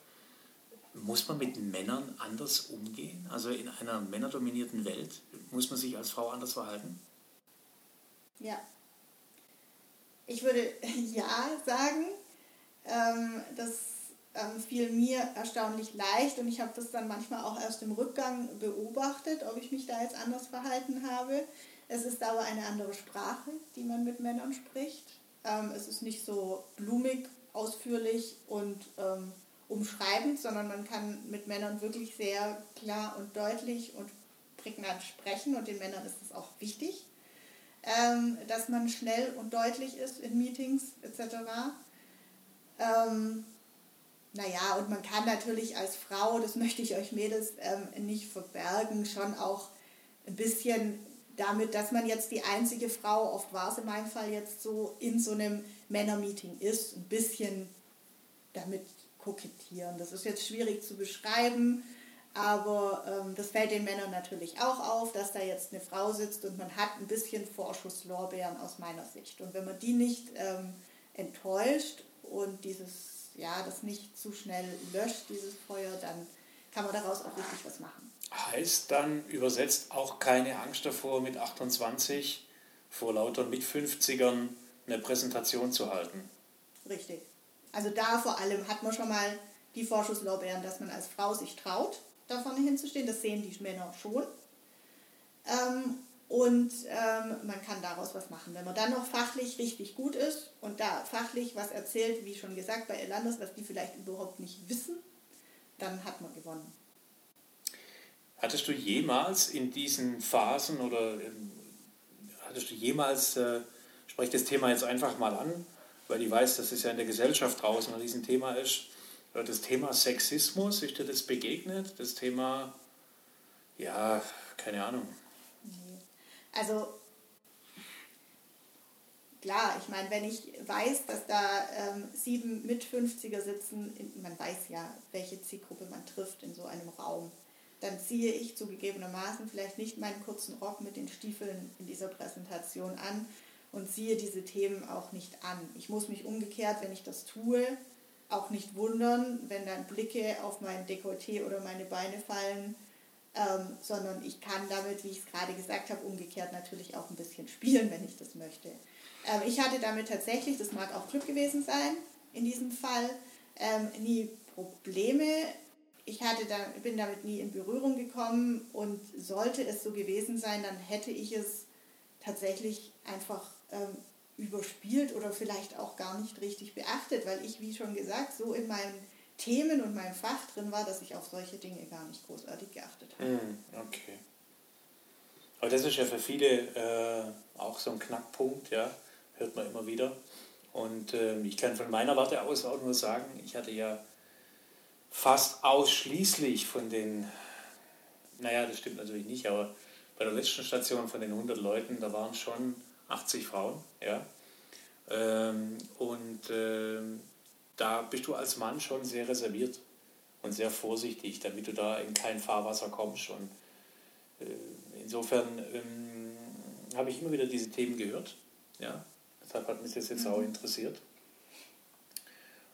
Muss man mit Männern anders umgehen? Also in einer männerdominierten Welt muss man sich als Frau anders verhalten? Ja. Ich würde ja sagen. Ähm, das ähm, fiel mir erstaunlich leicht und ich habe das dann manchmal auch erst im Rückgang beobachtet, ob ich mich da jetzt anders verhalten habe. Es ist aber eine andere Sprache, die man mit Männern spricht. Ähm, es ist nicht so blumig, ausführlich und umschreibend, sondern man kann mit Männern wirklich sehr klar und deutlich und prägnant sprechen und den Männern ist es auch wichtig, ähm, dass man schnell und deutlich ist in Meetings etc. Ähm, naja, und man kann natürlich als Frau, das möchte ich euch Mädels ähm, nicht verbergen, schon auch ein bisschen damit, dass man jetzt die einzige Frau, oft war es in meinem Fall jetzt so, in so einem Männermeeting ist, ein bisschen damit kokettieren. Das ist jetzt schwierig zu beschreiben, aber ähm, das fällt den Männern natürlich auch auf, dass da jetzt eine Frau sitzt und man hat ein bisschen Vorschusslorbeeren aus meiner Sicht. Und wenn man die nicht ähm, enttäuscht und dieses ja, das nicht zu schnell löscht, dieses Feuer, dann kann man daraus auch richtig was machen. Heißt dann übersetzt auch keine Angst davor, mit 28 vor lauter mit 50ern eine Präsentation zu halten? Richtig. Also da vor allem hat man schon mal die Vorschusslorbeeren, dass man als Frau sich traut, da vorne hinzustehen. Das sehen die Männer schon. Ähm, und ähm, man kann daraus was machen. Wenn man dann noch fachlich richtig gut ist und da fachlich was erzählt, wie schon gesagt bei Elanders, was die vielleicht überhaupt nicht wissen, dann hat man gewonnen. Hattest du jemals in diesen Phasen oder ähm, hattest du jemals, äh, spreche das Thema jetzt einfach mal an, weil ich weiß, dass es ja in der Gesellschaft draußen ein Riesenthema ist, das Thema Sexismus, ist dir das begegnet? Das Thema, ja, keine Ahnung, also klar, ich meine, wenn ich weiß, dass da ähm, sieben mit 50er sitzen, man weiß ja, welche Zielgruppe man trifft in so einem Raum, dann ziehe ich zugegebenermaßen vielleicht nicht meinen kurzen Rock mit den Stiefeln in dieser Präsentation an und ziehe diese Themen auch nicht an. Ich muss mich umgekehrt, wenn ich das tue, auch nicht wundern, wenn dann Blicke auf mein Dekolleté oder meine Beine fallen ähm, sondern ich kann damit, wie ich es gerade gesagt habe, umgekehrt natürlich auch ein bisschen spielen, wenn ich das möchte. Ähm, ich hatte damit tatsächlich, das mag auch Glück gewesen sein, in diesem Fall, ähm, nie Probleme. Ich hatte da, bin damit nie in Berührung gekommen und sollte es so gewesen sein, dann hätte ich es tatsächlich einfach ähm, überspielt oder vielleicht auch gar nicht richtig beachtet, weil ich, wie schon gesagt, so in meinem Themen und meinem Fach drin war, dass ich auf solche Dinge gar nicht großartig geachtet habe. Mm, okay. Aber das ist ja für viele äh, auch so ein Knackpunkt, ja, hört man immer wieder. Und äh, ich kann von meiner Warte aus auch nur sagen, ich hatte ja fast ausschließlich von den, naja, das stimmt natürlich nicht, aber bei der letzten Station von den 100 Leuten, da waren schon 80 Frauen, ja. Ähm, und ähm, da bist du als Mann schon sehr reserviert und sehr vorsichtig, damit du da in kein Fahrwasser kommst. Und äh, insofern ähm, habe ich immer wieder diese Themen gehört. Ja? Deshalb hat mich das jetzt mhm. auch interessiert.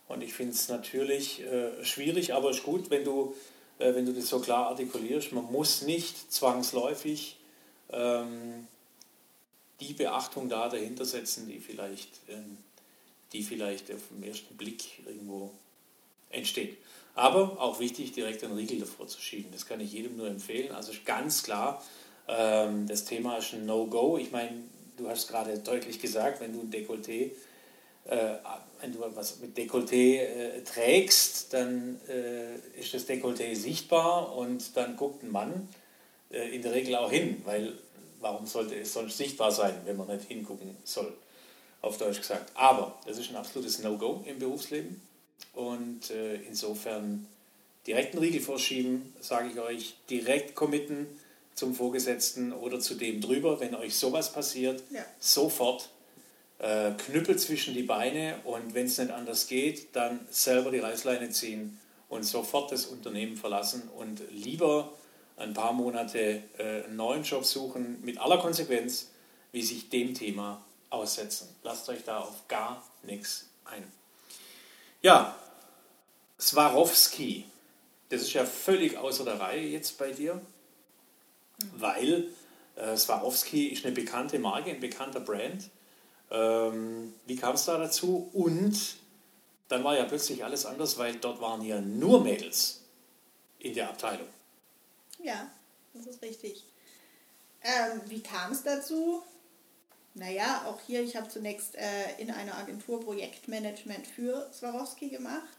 Und ich finde es natürlich äh, schwierig, aber es ist gut, wenn du, äh, wenn du das so klar artikulierst. Man muss nicht zwangsläufig ähm, die Beachtung da dahinter setzen, die vielleicht ähm, die vielleicht auf den ersten Blick irgendwo entsteht. Aber auch wichtig, direkt einen Riegel davor zu schieben. Das kann ich jedem nur empfehlen. Also ganz klar, ähm, das Thema ist ein No-Go. Ich meine, du hast gerade deutlich gesagt, wenn du ein Dekolleté, äh, wenn du was mit Dekolleté äh, trägst, dann äh, ist das Dekolleté sichtbar und dann guckt ein Mann in der Regel auch hin, weil warum sollte es sonst sichtbar sein, wenn man nicht hingucken soll, auf Deutsch gesagt. Aber das ist ein absolutes No-Go im Berufsleben. Und äh, insofern direkt einen Riegel vorschieben, sage ich euch, direkt committen zum Vorgesetzten oder zu dem drüber, wenn euch sowas passiert, ja. sofort äh, Knüppel zwischen die Beine und wenn es nicht anders geht, dann selber die Reißleine ziehen und sofort das Unternehmen verlassen und lieber ein paar Monate äh, einen neuen Job suchen, mit aller Konsequenz, wie sich dem Thema aussetzen. Lasst euch da auf gar nichts ein. Ja, Swarovski, das ist ja völlig außer der Reihe jetzt bei dir, weil äh, Swarovski ist eine bekannte Marke, ein bekannter Brand. Ähm, wie kam es da dazu? Und dann war ja plötzlich alles anders, weil dort waren ja nur Mädels in der Abteilung. Ja, das ist richtig. Ähm, wie kam es dazu? Naja, auch hier, ich habe zunächst äh, in einer Agentur Projektmanagement für Swarovski gemacht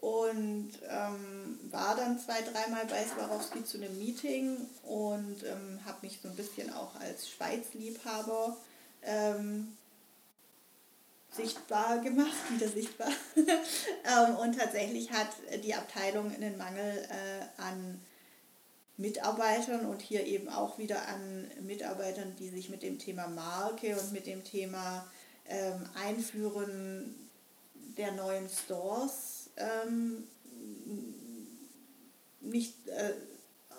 und ähm, war dann zwei, dreimal bei Swarovski zu einem Meeting und ähm, habe mich so ein bisschen auch als Schweiz-Liebhaber ähm, sichtbar gemacht, wieder sichtbar. Ähm, und tatsächlich hat die Abteilung einen Mangel äh, an Mitarbeitern und hier eben auch wieder an Mitarbeitern, die sich mit dem Thema Marke und mit dem Thema ähm, Einführen der neuen Stores ähm, nicht äh,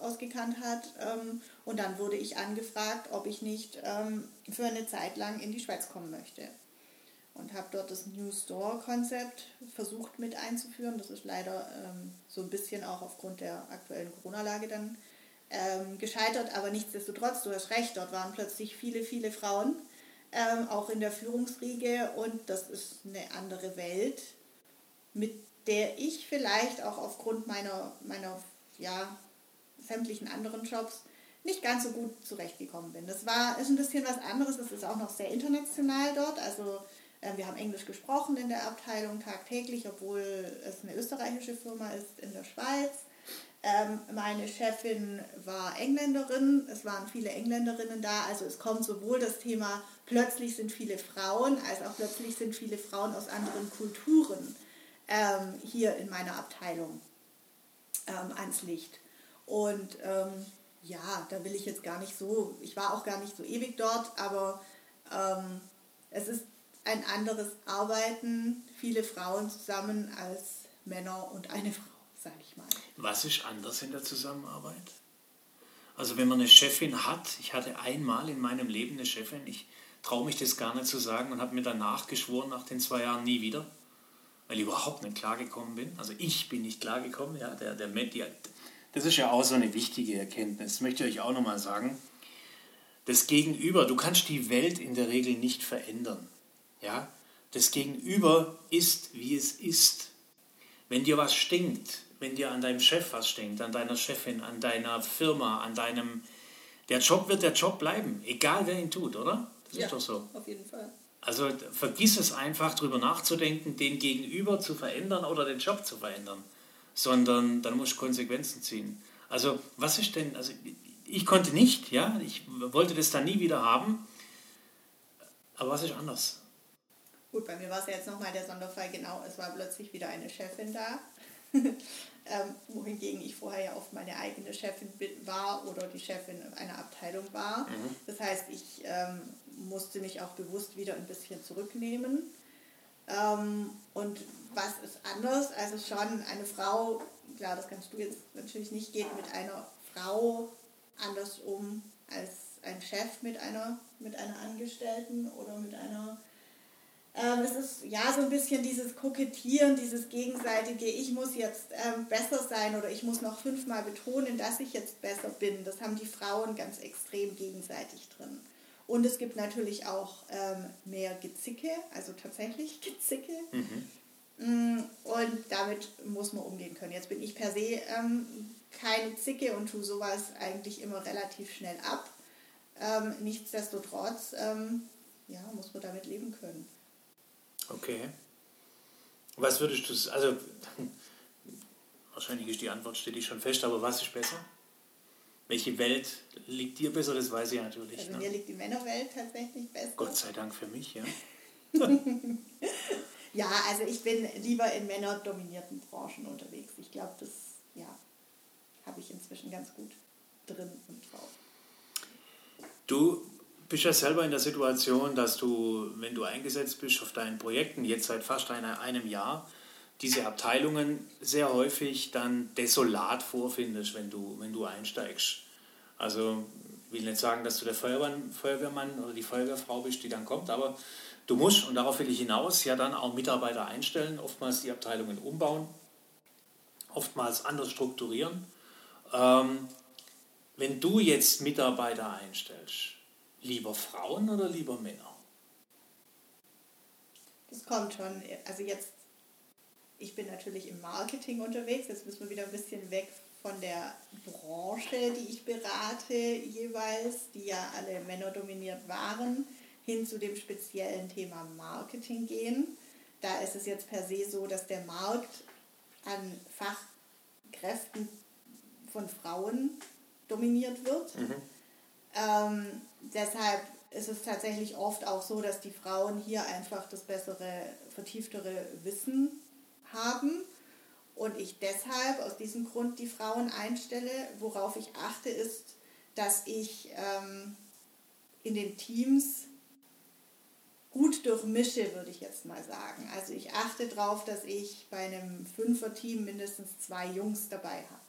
ausgekannt hat. Ähm, und dann wurde ich angefragt, ob ich nicht ähm, für eine Zeit lang in die Schweiz kommen möchte. Und habe dort das New Store-Konzept versucht mit einzuführen. Das ist leider ähm, so ein bisschen auch aufgrund der aktuellen Corona-Lage dann ähm, gescheitert, aber nichtsdestotrotz, du hast recht, dort waren plötzlich viele, viele Frauen, ähm, auch in der Führungsriege und das ist eine andere Welt, mit der ich vielleicht auch aufgrund meiner, meiner ja, sämtlichen anderen Jobs nicht ganz so gut zurechtgekommen bin. Das war, ist ein bisschen was anderes, es ist auch noch sehr international dort, also äh, wir haben Englisch gesprochen in der Abteilung tagtäglich, obwohl es eine österreichische Firma ist in der Schweiz. Ähm, meine Chefin war Engländerin, es waren viele Engländerinnen da, also es kommt sowohl das Thema, plötzlich sind viele Frauen, als auch plötzlich sind viele Frauen aus anderen Kulturen ähm, hier in meiner Abteilung ähm, ans Licht. Und ähm, ja, da will ich jetzt gar nicht so, ich war auch gar nicht so ewig dort, aber ähm, es ist ein anderes Arbeiten, viele Frauen zusammen als Männer und eine Frau sage ich mal. Was ist anders in der Zusammenarbeit? Also wenn man eine Chefin hat, ich hatte einmal in meinem Leben eine Chefin, ich traue mich das gar nicht zu sagen und habe mir danach geschworen, nach den zwei Jahren nie wieder, weil ich überhaupt nicht klargekommen bin. Also ich bin nicht klargekommen, ja, der, der die, das ist ja auch so eine wichtige Erkenntnis, das möchte ich euch auch nochmal sagen. Das Gegenüber, du kannst die Welt in der Regel nicht verändern. Ja? Das Gegenüber ist, wie es ist. Wenn dir was stinkt, wenn dir an deinem Chef was stinkt, an deiner Chefin, an deiner Firma, an deinem... Der Job wird der Job bleiben, egal wer ihn tut, oder? Das ja, ist doch so. auf jeden Fall. Also vergiss es einfach, darüber nachzudenken, den Gegenüber zu verändern oder den Job zu verändern, sondern dann musst du Konsequenzen ziehen. Also was ist denn, also ich konnte nicht, ja, ich wollte das dann nie wieder haben, aber was ist anders? Gut, bei mir war es ja jetzt nochmal der Sonderfall, genau, es war plötzlich wieder eine Chefin da ähm, wohingegen ich vorher ja oft meine eigene Chefin war oder die Chefin einer Abteilung war. Mhm. Das heißt, ich ähm, musste mich auch bewusst wieder ein bisschen zurücknehmen. Ähm, und was ist anders? Also schon eine Frau, klar, das kannst du jetzt natürlich nicht, geht mit einer Frau anders um als ein Chef mit einer, mit einer Angestellten oder mit einer ähm, es ist ja so ein bisschen dieses Kokettieren, dieses gegenseitige, ich muss jetzt ähm, besser sein oder ich muss noch fünfmal betonen, dass ich jetzt besser bin. Das haben die Frauen ganz extrem gegenseitig drin. Und es gibt natürlich auch ähm, mehr Gezicke, also tatsächlich Gezicke. Mhm. Mm, und damit muss man umgehen können. Jetzt bin ich per se ähm, keine Zicke und tue sowas eigentlich immer relativ schnell ab. Ähm, nichtsdestotrotz ähm, ja, muss man damit leben können. Okay. Was würdest du, also wahrscheinlich ist die Antwort steht die schon fest, aber was ist besser? Welche Welt liegt dir besser? Das weiß ich natürlich. Also ne? mir liegt die Männerwelt tatsächlich besser. Gott sei Dank für mich, ja. ja, also ich bin lieber in männerdominierten Branchen unterwegs. Ich glaube, das ja, habe ich inzwischen ganz gut drin und drauf. Du bist ja selber in der Situation, dass du, wenn du eingesetzt bist auf deinen Projekten, jetzt seit fast einem Jahr, diese Abteilungen sehr häufig dann desolat vorfindest, wenn du, wenn du einsteigst. Also ich will nicht sagen, dass du der Feuerwehrmann, Feuerwehrmann oder die Feuerwehrfrau bist, die dann kommt, aber du musst, und darauf will ich hinaus, ja dann auch Mitarbeiter einstellen, oftmals die Abteilungen umbauen, oftmals anders strukturieren. Ähm, wenn du jetzt Mitarbeiter einstellst, lieber Frauen oder lieber Männer? Das kommt schon. Also jetzt, ich bin natürlich im Marketing unterwegs, jetzt müssen wir wieder ein bisschen weg von der Branche, die ich berate jeweils, die ja alle männerdominiert waren, hin zu dem speziellen Thema Marketing gehen. Da ist es jetzt per se so, dass der Markt an Fachkräften von Frauen dominiert wird. Mhm. Ähm, deshalb ist es tatsächlich oft auch so, dass die Frauen hier einfach das bessere, vertieftere Wissen haben und ich deshalb aus diesem Grund die Frauen einstelle. Worauf ich achte, ist, dass ich ähm, in den Teams gut durchmische, würde ich jetzt mal sagen. Also ich achte darauf, dass ich bei einem Fünfer-Team mindestens zwei Jungs dabei habe.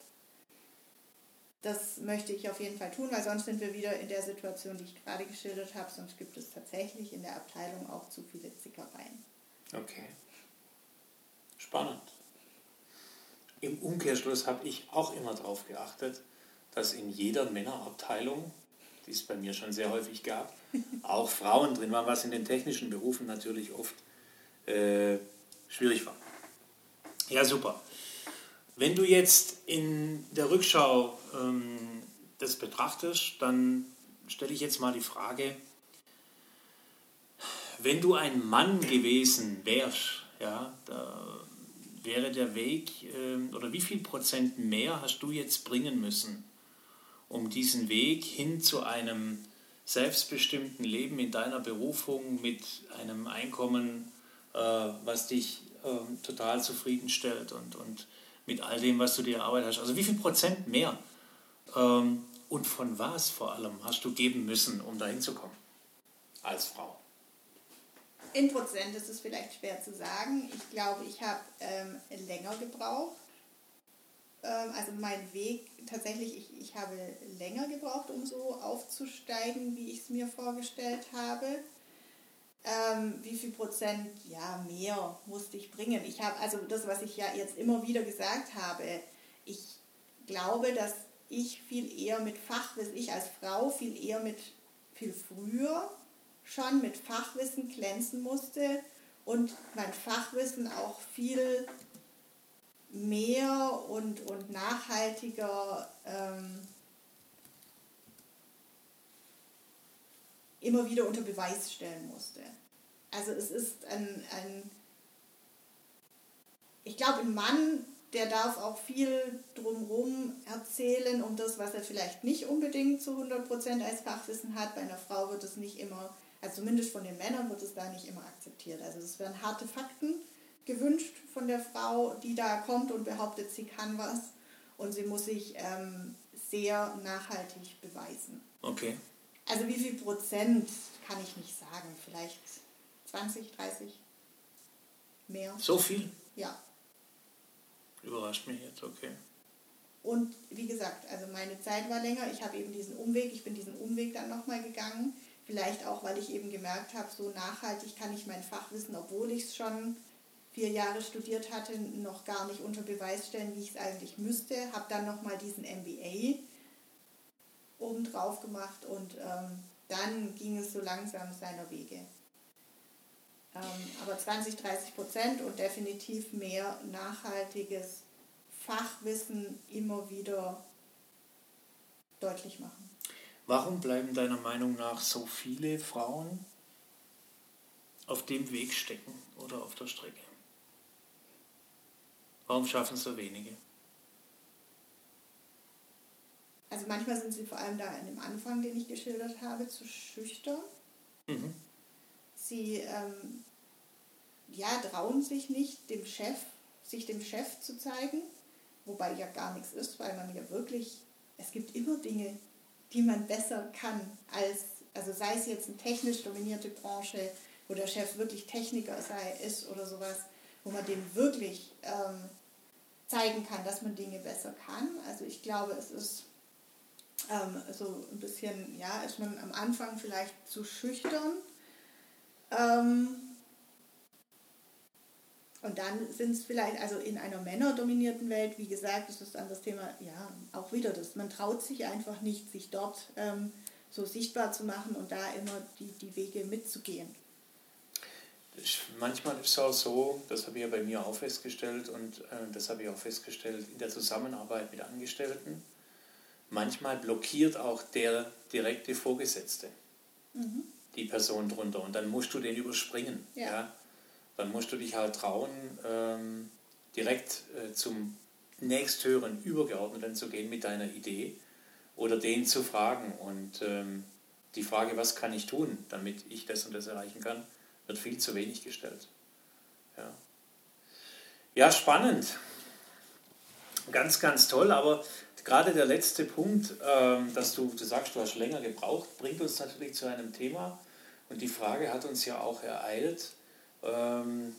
Das möchte ich auf jeden Fall tun, weil sonst sind wir wieder in der Situation, die ich gerade geschildert habe. Sonst gibt es tatsächlich in der Abteilung auch zu viele Zickereien. Okay. Spannend. Im Umkehrschluss habe ich auch immer darauf geachtet, dass in jeder Männerabteilung, die es bei mir schon sehr häufig gab, auch Frauen drin waren, was in den technischen Berufen natürlich oft äh, schwierig war. Ja, super. Wenn du jetzt in der Rückschau ähm, das betrachtest, dann stelle ich jetzt mal die Frage, wenn du ein Mann gewesen wärst, ja, da wäre der Weg, äh, oder wie viel Prozent mehr hast du jetzt bringen müssen, um diesen Weg hin zu einem selbstbestimmten Leben in deiner Berufung mit einem Einkommen, äh, was dich äh, total zufriedenstellt und, und mit all dem, was du dir erarbeitet hast. Also wie viel Prozent mehr ähm, und von was vor allem hast du geben müssen, um dahin zu kommen als Frau? In Prozent ist es vielleicht schwer zu sagen. Ich glaube, ich habe ähm, länger gebraucht. Ähm, also mein Weg, tatsächlich, ich, ich habe länger gebraucht, um so aufzusteigen, wie ich es mir vorgestellt habe. Ähm, wie viel Prozent, ja, mehr musste ich bringen. Ich habe, also das, was ich ja jetzt immer wieder gesagt habe, ich glaube, dass ich viel eher mit Fachwissen, ich als Frau viel eher mit, viel früher schon mit Fachwissen glänzen musste und mein Fachwissen auch viel mehr und, und nachhaltiger ähm, immer wieder unter Beweis stellen musste. Also es ist ein, ein ich glaube, ein Mann, der darf auch viel drumherum erzählen, um das, was er vielleicht nicht unbedingt zu 100% als Fachwissen hat. Bei einer Frau wird es nicht immer, also zumindest von den Männern wird es da nicht immer akzeptiert. Also es werden harte Fakten gewünscht von der Frau, die da kommt und behauptet, sie kann was. Und sie muss sich ähm, sehr nachhaltig beweisen. Okay. Also wie viel Prozent kann ich nicht sagen. Vielleicht 20, 30 mehr. So viel? Ja. Überrascht mich jetzt, okay. Und wie gesagt, also meine Zeit war länger. Ich habe eben diesen Umweg, ich bin diesen Umweg dann nochmal gegangen. Vielleicht auch, weil ich eben gemerkt habe, so nachhaltig kann ich mein Fachwissen, obwohl ich es schon vier Jahre studiert hatte, noch gar nicht unter Beweis stellen, wie ich es eigentlich müsste. Habe dann nochmal diesen MBA obendrauf gemacht und ähm, dann ging es so langsam seiner Wege. Ähm, aber 20, 30 Prozent und definitiv mehr nachhaltiges Fachwissen immer wieder deutlich machen. Warum bleiben deiner Meinung nach so viele Frauen auf dem Weg stecken oder auf der Strecke? Warum schaffen es so wenige? Also manchmal sind sie vor allem da an dem Anfang, den ich geschildert habe, zu schüchtern. Mhm. Sie ähm, ja, trauen sich nicht, dem Chef, sich dem Chef zu zeigen, wobei ja gar nichts ist, weil man ja wirklich, es gibt immer Dinge, die man besser kann als, also sei es jetzt eine technisch dominierte Branche, wo der Chef wirklich Techniker sei, ist oder sowas, wo man dem wirklich ähm, zeigen kann, dass man Dinge besser kann. Also ich glaube, es ist ähm, so ein bisschen, ja, ist man am Anfang vielleicht zu schüchtern. Ähm, und dann sind es vielleicht, also in einer männerdominierten Welt, wie gesagt, ist das dann das Thema, ja, auch wieder das. Man traut sich einfach nicht, sich dort ähm, so sichtbar zu machen und da immer die, die Wege mitzugehen. Manchmal ist es auch so, das habe ich ja bei mir auch festgestellt und äh, das habe ich auch festgestellt in der Zusammenarbeit mit Angestellten. Manchmal blockiert auch der direkte Vorgesetzte mhm. die Person drunter und dann musst du den überspringen. Ja. ja? Dann musst du dich halt trauen, ähm, direkt äh, zum nächsthöheren Übergeordneten zu gehen mit deiner Idee oder den zu fragen. Und ähm, die Frage, was kann ich tun, damit ich das und das erreichen kann, wird viel zu wenig gestellt. Ja, ja spannend. Ganz, ganz toll, aber gerade der letzte Punkt, ähm, dass du, du sagst, du hast länger gebraucht, bringt uns natürlich zu einem Thema. Und die Frage hat uns ja auch ereilt. Ähm,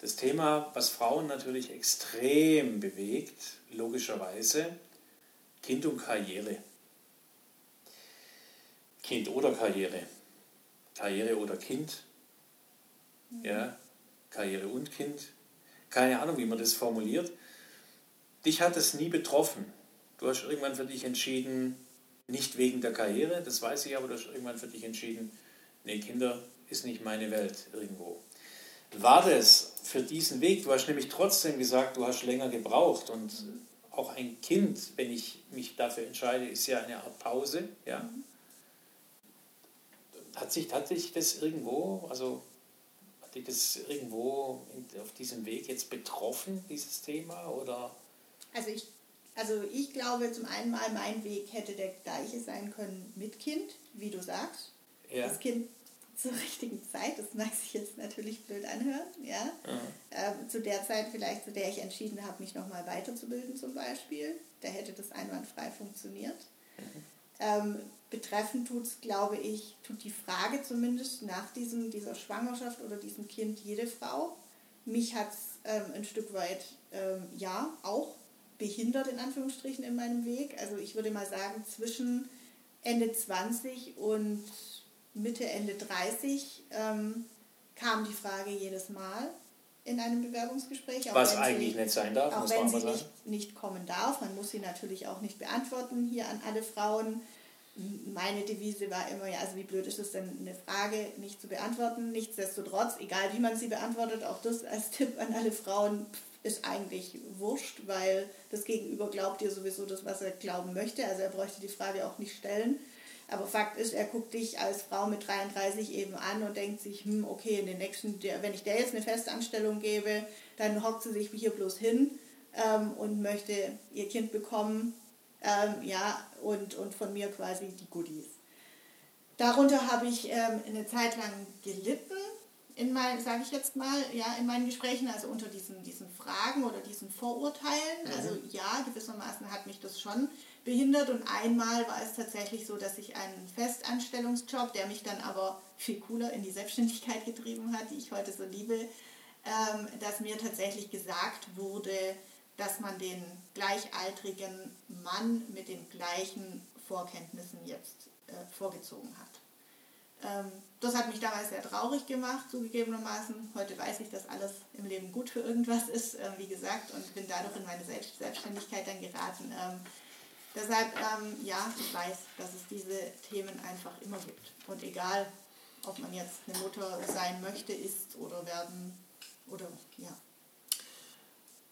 das Thema, was Frauen natürlich extrem bewegt, logischerweise, Kind und Karriere. Kind oder Karriere. Karriere oder Kind. Ja, Karriere und Kind. Keine Ahnung, wie man das formuliert. Dich hat es nie betroffen. Du hast irgendwann für dich entschieden, nicht wegen der Karriere, das weiß ich, aber du hast irgendwann für dich entschieden, nee, Kinder ist nicht meine Welt irgendwo. War das für diesen Weg? Du hast nämlich trotzdem gesagt, du hast länger gebraucht und auch ein Kind, wenn ich mich dafür entscheide, ist ja eine Art Pause. Ja? Hat, sich, hat sich das irgendwo, also hat dich das irgendwo auf diesem Weg jetzt betroffen, dieses Thema? Oder? Also ich, also ich glaube zum einen mal, mein Weg hätte der gleiche sein können mit Kind, wie du sagst. Ja. Das Kind zur richtigen Zeit, das mag sich jetzt natürlich blöd anhören, ja. Ähm, zu der Zeit vielleicht, zu der ich entschieden habe, mich nochmal weiterzubilden zum Beispiel, da hätte das einwandfrei funktioniert. Mhm. Ähm, betreffend tut es, glaube ich, tut die Frage zumindest nach diesem, dieser Schwangerschaft oder diesem Kind jede Frau. Mich hat es ähm, ein Stück weit, ähm, ja, auch behindert in Anführungsstrichen in meinem Weg. Also ich würde mal sagen, zwischen Ende 20 und Mitte, Ende 30 ähm, kam die Frage jedes Mal in einem Bewerbungsgespräch. Was eigentlich sie, nicht sein darf, auch wenn sie nicht, nicht kommen darf. Man muss sie natürlich auch nicht beantworten hier an alle Frauen. Meine Devise war immer, ja, also wie blöd ist es denn, eine Frage nicht zu beantworten. Nichtsdestotrotz, egal wie man sie beantwortet, auch das als Tipp an alle Frauen ist eigentlich wurscht, weil das Gegenüber glaubt dir sowieso das, was er glauben möchte. Also er bräuchte die Frage auch nicht stellen. Aber Fakt ist, er guckt dich als Frau mit 33 eben an und denkt sich, hm, okay, in den nächsten, wenn ich der jetzt eine Festanstellung gebe, dann hockt sie sich hier bloß hin ähm, und möchte ihr Kind bekommen, ähm, ja, und, und von mir quasi die Goodies. Darunter habe ich ähm, eine Zeit lang gelitten, in meinen, sage ich jetzt mal, ja, in meinen Gesprächen, also unter diesen, diesen Fragen oder diesen Vorurteilen. Mhm. Also ja, gewissermaßen hat mich das schon behindert und einmal war es tatsächlich so, dass ich einen Festanstellungsjob, der mich dann aber viel cooler in die Selbstständigkeit getrieben hat, die ich heute so liebe, ähm, dass mir tatsächlich gesagt wurde, dass man den gleichaltrigen Mann mit den gleichen Vorkenntnissen jetzt äh, vorgezogen hat. Ähm, das hat mich damals sehr traurig gemacht, zugegebenermaßen. Heute weiß ich, dass alles im Leben gut für irgendwas ist, äh, wie gesagt, und bin dadurch in meine Selbst Selbstständigkeit dann geraten. Ähm, Deshalb, ähm, ja, ich weiß, dass es diese Themen einfach immer gibt. Und egal, ob man jetzt eine Mutter sein möchte, ist oder werden oder ja.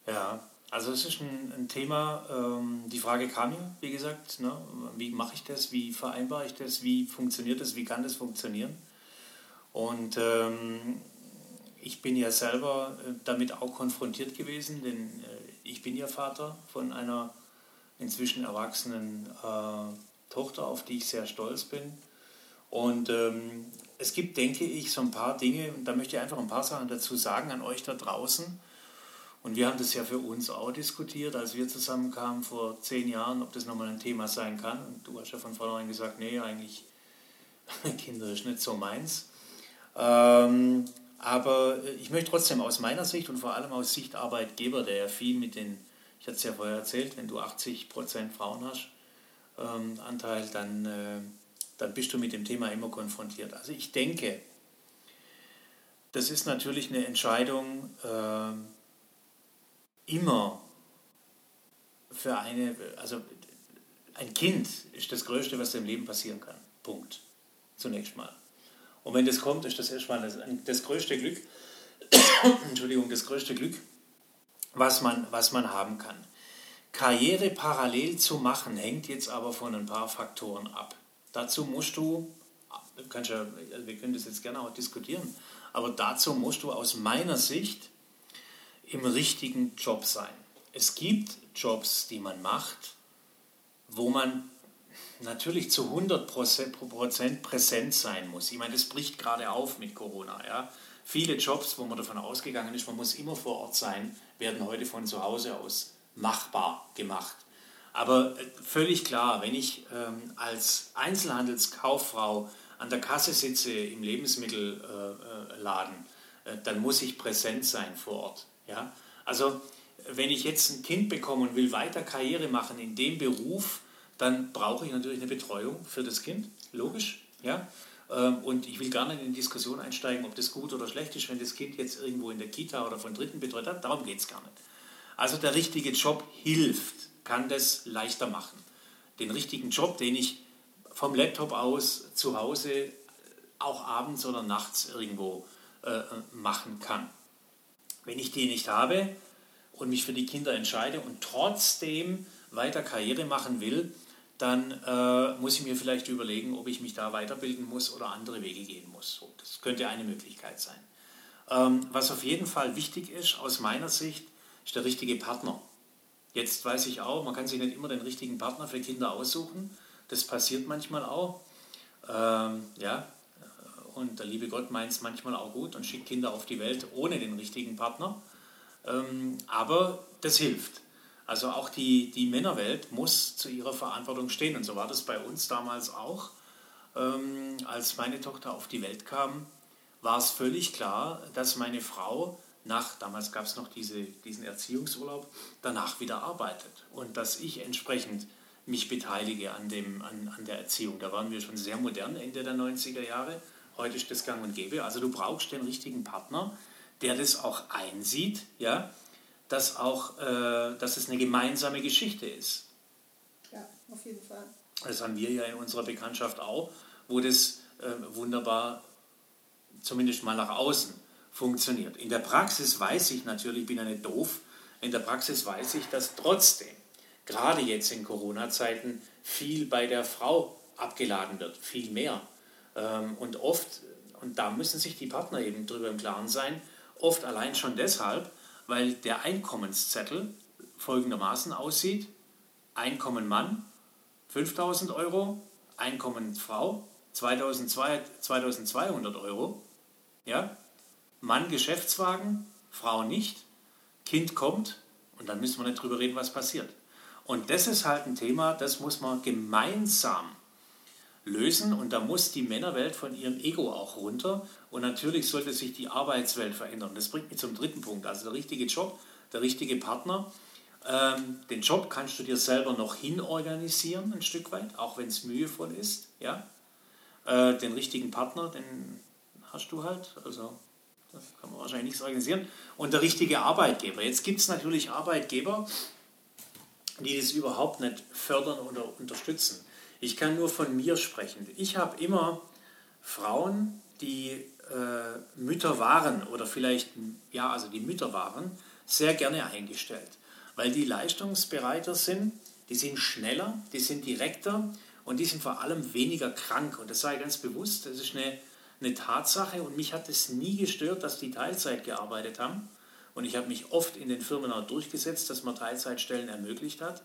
Ja, also es ist ein, ein Thema, ähm, die Frage kam ja, wie gesagt, ne? wie mache ich das, wie vereinbare ich das, wie funktioniert das, wie kann das funktionieren? Und ähm, ich bin ja selber äh, damit auch konfrontiert gewesen, denn äh, ich bin ja Vater von einer inzwischen erwachsenen äh, Tochter, auf die ich sehr stolz bin. Und ähm, es gibt, denke ich, so ein paar Dinge, und da möchte ich einfach ein paar Sachen dazu sagen an euch da draußen. Und wir haben das ja für uns auch diskutiert, als wir zusammenkamen vor zehn Jahren, ob das nochmal ein Thema sein kann. Und du hast ja von vornherein gesagt, nee, eigentlich Kinder ist nicht so meins. Ähm, aber ich möchte trotzdem aus meiner Sicht und vor allem aus Sicht Arbeitgeber, der ja viel mit den, ich hatte es ja vorher erzählt, wenn du 80% Frauen hast, ähm, Anteil, dann, äh, dann bist du mit dem Thema immer konfrontiert. Also ich denke, das ist natürlich eine Entscheidung äh, immer für eine, also ein Kind ist das Größte, was im Leben passieren kann. Punkt. Zunächst mal. Und wenn das kommt, ist das erstmal das, das größte Glück, Entschuldigung, das größte Glück, was man, was man haben kann. Karriere parallel zu machen, hängt jetzt aber von ein paar Faktoren ab. Dazu musst du, kannst ja, wir können das jetzt gerne auch diskutieren, aber dazu musst du aus meiner Sicht im richtigen Job sein. Es gibt Jobs, die man macht, wo man natürlich zu 100% präsent sein muss. Ich meine, das bricht gerade auf mit Corona. Ja? Viele Jobs, wo man davon ausgegangen ist, man muss immer vor Ort sein, werden heute von zu Hause aus machbar gemacht. Aber äh, völlig klar, wenn ich ähm, als Einzelhandelskauffrau an der Kasse sitze im Lebensmittelladen, äh, äh, dann muss ich präsent sein vor Ort. Ja? Also wenn ich jetzt ein Kind bekomme und will weiter Karriere machen in dem Beruf, dann brauche ich natürlich eine Betreuung für das Kind, logisch. Ja? Ähm, und ich will gar nicht in die Diskussion einsteigen, ob das gut oder schlecht ist, wenn das Kind jetzt irgendwo in der Kita oder von Dritten betreut hat. Darum geht es gar nicht. Also der richtige Job hilft, kann das leichter machen. Den richtigen Job, den ich vom Laptop aus zu Hause auch abends oder nachts irgendwo äh, machen kann. Wenn ich die nicht habe und mich für die Kinder entscheide und trotzdem weiter Karriere machen will, dann äh, muss ich mir vielleicht überlegen, ob ich mich da weiterbilden muss oder andere Wege gehen muss. So, das könnte eine Möglichkeit sein. Ähm, was auf jeden Fall wichtig ist, aus meiner Sicht, ist der richtige Partner. Jetzt weiß ich auch, man kann sich nicht immer den richtigen Partner für Kinder aussuchen. Das passiert manchmal auch. Ähm, ja, und der liebe Gott meint es manchmal auch gut und schickt Kinder auf die Welt ohne den richtigen Partner. Ähm, aber das hilft. Also auch die, die Männerwelt muss zu ihrer Verantwortung stehen. Und so war das bei uns damals auch. Ähm, als meine Tochter auf die Welt kam, war es völlig klar, dass meine Frau nach, damals gab es noch diese, diesen Erziehungsurlaub, danach wieder arbeitet. Und dass ich entsprechend mich beteilige an, dem, an, an der Erziehung. Da waren wir schon sehr modern, Ende der 90er Jahre. Heute ist das gang und gäbe. Also du brauchst den richtigen Partner, der das auch einsieht, ja, dass, auch, äh, dass es eine gemeinsame Geschichte ist. Ja, auf jeden Fall. Das haben wir ja in unserer Bekanntschaft auch, wo das äh, wunderbar, zumindest mal nach außen, funktioniert. In der Praxis weiß ich natürlich, ich bin ja nicht doof, in der Praxis weiß ich, dass trotzdem, gerade jetzt in Corona-Zeiten, viel bei der Frau abgeladen wird, viel mehr. Ähm, und oft, und da müssen sich die Partner eben drüber im Klaren sein, oft allein schon deshalb, weil der Einkommenszettel folgendermaßen aussieht. Einkommen Mann 5000 Euro, Einkommen Frau 2200 Euro. Ja? Mann Geschäftswagen, Frau nicht, Kind kommt und dann müssen wir nicht drüber reden, was passiert. Und das ist halt ein Thema, das muss man gemeinsam lösen und da muss die Männerwelt von ihrem Ego auch runter und natürlich sollte sich die Arbeitswelt verändern. Das bringt mich zum dritten Punkt, also der richtige Job, der richtige Partner. Ähm, den Job kannst du dir selber noch hinorganisieren, ein Stück weit, auch wenn es mühevoll ist. Ja? Äh, den richtigen Partner, den hast du halt, also das kann man wahrscheinlich nichts organisieren. Und der richtige Arbeitgeber. Jetzt gibt es natürlich Arbeitgeber, die das überhaupt nicht fördern oder unterstützen. Ich kann nur von mir sprechen. Ich habe immer Frauen die äh, Mütter waren oder vielleicht, ja, also die Mütter waren, sehr gerne eingestellt, weil die leistungsbereiter sind, die sind schneller, die sind direkter und die sind vor allem weniger krank. Und das sei ganz bewusst, das ist eine, eine Tatsache und mich hat es nie gestört, dass die Teilzeit gearbeitet haben. Und ich habe mich oft in den Firmen auch durchgesetzt, dass man Teilzeitstellen ermöglicht hat.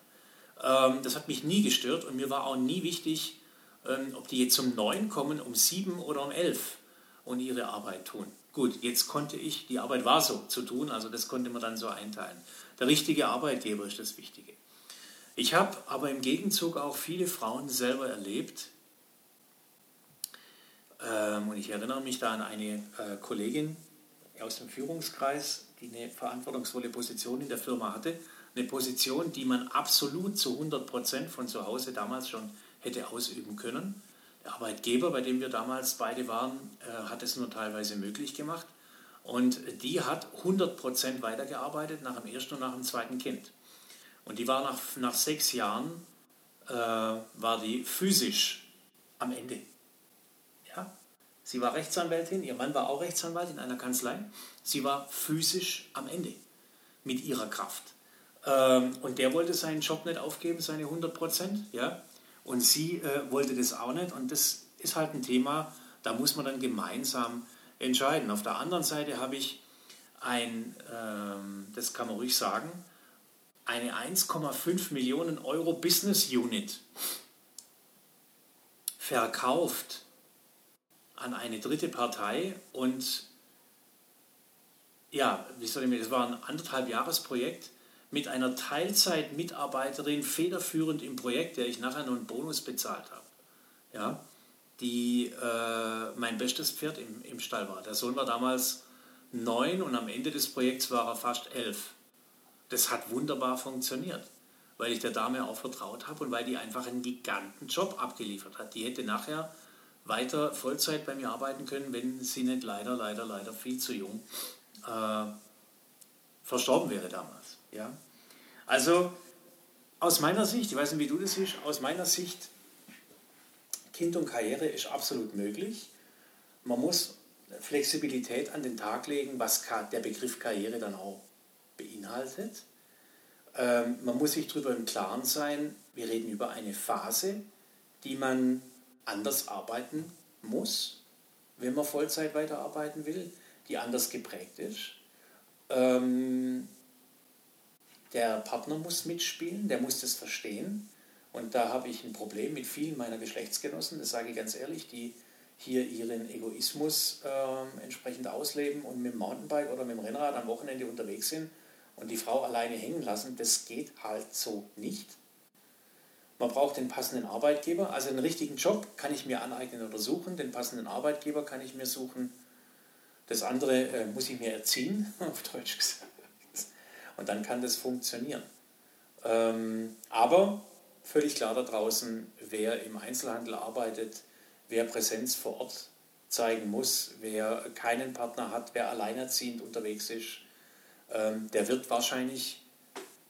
Ähm, das hat mich nie gestört und mir war auch nie wichtig, ähm, ob die jetzt um neun kommen, um sieben oder um elf und ihre Arbeit tun. Gut, jetzt konnte ich, die Arbeit war so zu tun, also das konnte man dann so einteilen. Der richtige Arbeitgeber ist das Wichtige. Ich habe aber im Gegenzug auch viele Frauen selber erlebt. Ähm, und ich erinnere mich da an eine äh, Kollegin aus dem Führungskreis, die eine verantwortungsvolle Position in der Firma hatte. Eine Position, die man absolut zu 100 Prozent von zu Hause damals schon hätte ausüben können. Der Arbeitgeber, bei dem wir damals beide waren, äh, hat es nur teilweise möglich gemacht. Und die hat 100 Prozent weitergearbeitet nach dem ersten und nach dem zweiten Kind. Und die war nach, nach sechs Jahren, äh, war die physisch am Ende. Ja? Sie war Rechtsanwältin, ihr Mann war auch Rechtsanwalt in einer Kanzlei. Sie war physisch am Ende mit ihrer Kraft. Ähm, und der wollte seinen Job nicht aufgeben, seine 100 Prozent. Ja? Und sie äh, wollte das auch nicht. Und das ist halt ein Thema, da muss man dann gemeinsam entscheiden. Auf der anderen Seite habe ich ein, ähm, das kann man ruhig sagen, eine 1,5 Millionen Euro Business Unit verkauft an eine dritte Partei und ja, wie soll ich mir, das war ein anderthalb Jahresprojekt mit einer Teilzeitmitarbeiterin federführend im Projekt, der ich nachher noch einen Bonus bezahlt habe. Ja, die äh, mein bestes Pferd im, im Stall war. Der Sohn war damals neun und am Ende des Projekts war er fast elf das hat wunderbar funktioniert, weil ich der Dame auch vertraut habe und weil die einfach einen giganten Job abgeliefert hat. Die hätte nachher weiter Vollzeit bei mir arbeiten können, wenn sie nicht leider, leider, leider viel zu jung äh, verstorben wäre damals. Ja? Also aus meiner Sicht, ich weiß nicht, wie du das siehst, aus meiner Sicht, Kind und Karriere ist absolut möglich. Man muss Flexibilität an den Tag legen, was der Begriff Karriere dann auch beinhaltet. Ähm, man muss sich darüber im Klaren sein, wir reden über eine Phase, die man anders arbeiten muss, wenn man Vollzeit weiterarbeiten will, die anders geprägt ist. Ähm, der Partner muss mitspielen, der muss das verstehen. Und da habe ich ein Problem mit vielen meiner Geschlechtsgenossen, das sage ich ganz ehrlich, die hier ihren Egoismus äh, entsprechend ausleben und mit dem Mountainbike oder mit dem Rennrad am Wochenende unterwegs sind und die Frau alleine hängen lassen, das geht halt so nicht. Man braucht den passenden Arbeitgeber, also einen richtigen Job kann ich mir aneignen oder suchen, den passenden Arbeitgeber kann ich mir suchen. Das andere äh, muss ich mir erziehen, auf Deutsch gesagt. Und dann kann das funktionieren. Ähm, aber völlig klar da draußen, wer im Einzelhandel arbeitet, wer Präsenz vor Ort zeigen muss, wer keinen Partner hat, wer alleinerziehend unterwegs ist, ähm, der wird wahrscheinlich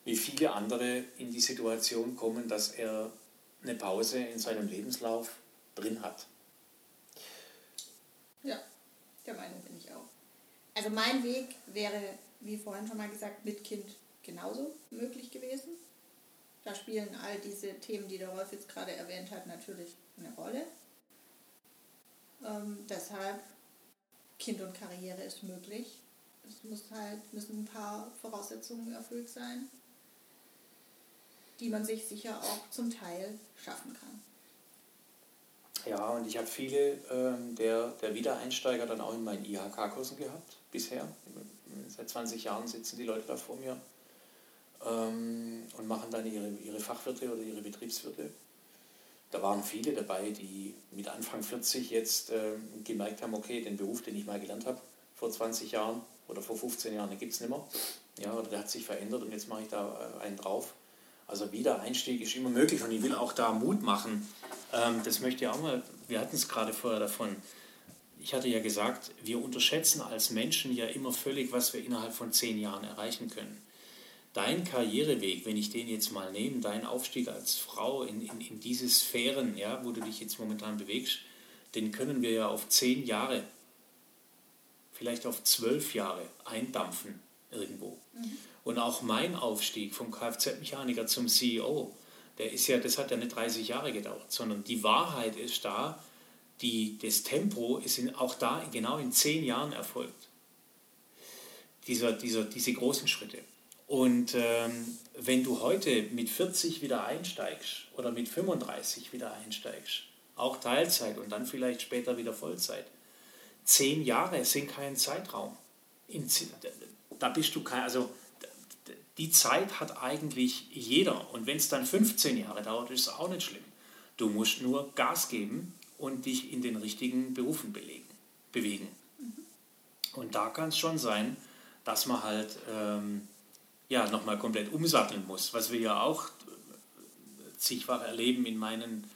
wie viele andere in die Situation kommen, dass er eine Pause in seinem Lebenslauf drin hat. Ja, der Meinung bin ich auch. Also mein Weg wäre, wie vorhin schon mal gesagt, mit Kind genauso möglich gewesen. Da spielen all diese Themen, die der Rolf jetzt gerade erwähnt hat, natürlich eine Rolle. Ähm, deshalb Kind und Karriere ist möglich es muss halt, müssen ein paar Voraussetzungen erfüllt sein, die man sich sicher auch zum Teil schaffen kann. Ja, und ich habe viele ähm, der, der Wiedereinsteiger dann auch in meinen IHK-Kursen gehabt, bisher. Seit 20 Jahren sitzen die Leute da vor mir ähm, und machen dann ihre, ihre Fachwirte oder ihre Betriebswirte. Da waren viele dabei, die mit Anfang 40 jetzt äh, gemerkt haben, okay, den Beruf, den ich mal gelernt habe vor 20 Jahren, oder vor 15 Jahren, den gibt es nicht mehr. Ja, oder der hat sich verändert und jetzt mache ich da äh, einen drauf. Also Wiedereinstieg ist immer möglich und ich will auch da Mut machen. Ähm, das möchte ich auch mal, wir hatten es gerade vorher davon. Ich hatte ja gesagt, wir unterschätzen als Menschen ja immer völlig, was wir innerhalb von zehn Jahren erreichen können. Dein Karriereweg, wenn ich den jetzt mal nehme, dein Aufstieg als Frau in, in, in diese Sphären, ja, wo du dich jetzt momentan bewegst, den können wir ja auf zehn Jahre vielleicht auf zwölf Jahre eindampfen irgendwo. Mhm. Und auch mein Aufstieg vom Kfz-Mechaniker zum CEO, der ist ja, das hat ja nicht 30 Jahre gedauert, sondern die Wahrheit ist da, die, das Tempo ist in, auch da genau in zehn Jahren erfolgt. Dieser, dieser, diese großen Schritte. Und ähm, wenn du heute mit 40 wieder einsteigst oder mit 35 wieder einsteigst, auch Teilzeit und dann vielleicht später wieder Vollzeit, zehn Jahre sind kein Zeitraum. In, da bist du kein, also die Zeit hat eigentlich jeder. Und wenn es dann 15 Jahre dauert, ist es auch nicht schlimm. Du musst nur Gas geben und dich in den richtigen Berufen belegen, bewegen. Mhm. Und da kann es schon sein, dass man halt ähm, ja, nochmal komplett umsatteln muss, was wir ja auch zigfach erleben in meinen,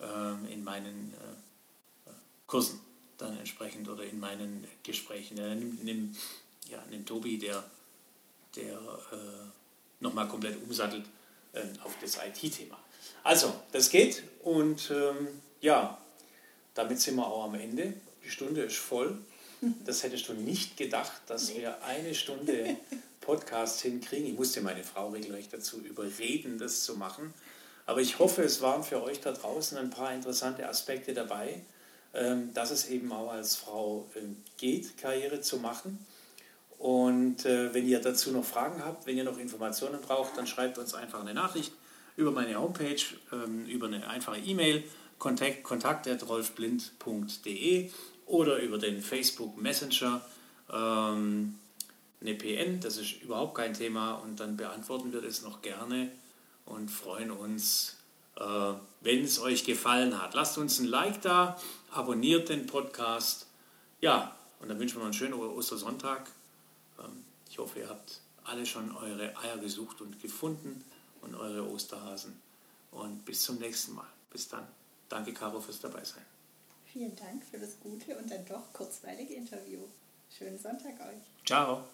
äh, in meinen äh, Kursen dann entsprechend oder in meinen Gesprächen. Ja, nimm, nimm, ja, nimm Tobi, der, der äh, nochmal komplett umsattelt äh, auf das IT-Thema. Also, das geht und ähm, ja, damit sind wir auch am Ende. Die Stunde ist voll. Das hättest du nicht gedacht, dass nee. wir eine Stunde Podcast hinkriegen. Ich musste meine Frau regelrecht dazu überreden, das zu machen. Aber ich hoffe, es waren für euch da draußen ein paar interessante Aspekte dabei, ähm, dass es eben auch als Frau ähm, geht, Karriere zu machen. Und äh, wenn ihr dazu noch Fragen habt, wenn ihr noch Informationen braucht, dann schreibt uns einfach eine Nachricht über meine Homepage, ähm, über eine einfache E-Mail, kontakt, kontakt.rolfblind.de oder über den Facebook Messenger ähm, eine PN, das ist überhaupt kein Thema und dann beantworten wir das noch gerne und freuen uns, äh, wenn es euch gefallen hat. Lasst uns ein Like da, abonniert den Podcast. Ja, und dann wünschen wir noch einen schönen Ostersonntag. Ähm, ich hoffe, ihr habt alle schon eure Eier gesucht und gefunden und eure Osterhasen. Und bis zum nächsten Mal. Bis dann. Danke, Caro, fürs Dabeisein. Vielen Dank für das gute und dann doch kurzweilige Interview. Schönen Sonntag euch. Ciao.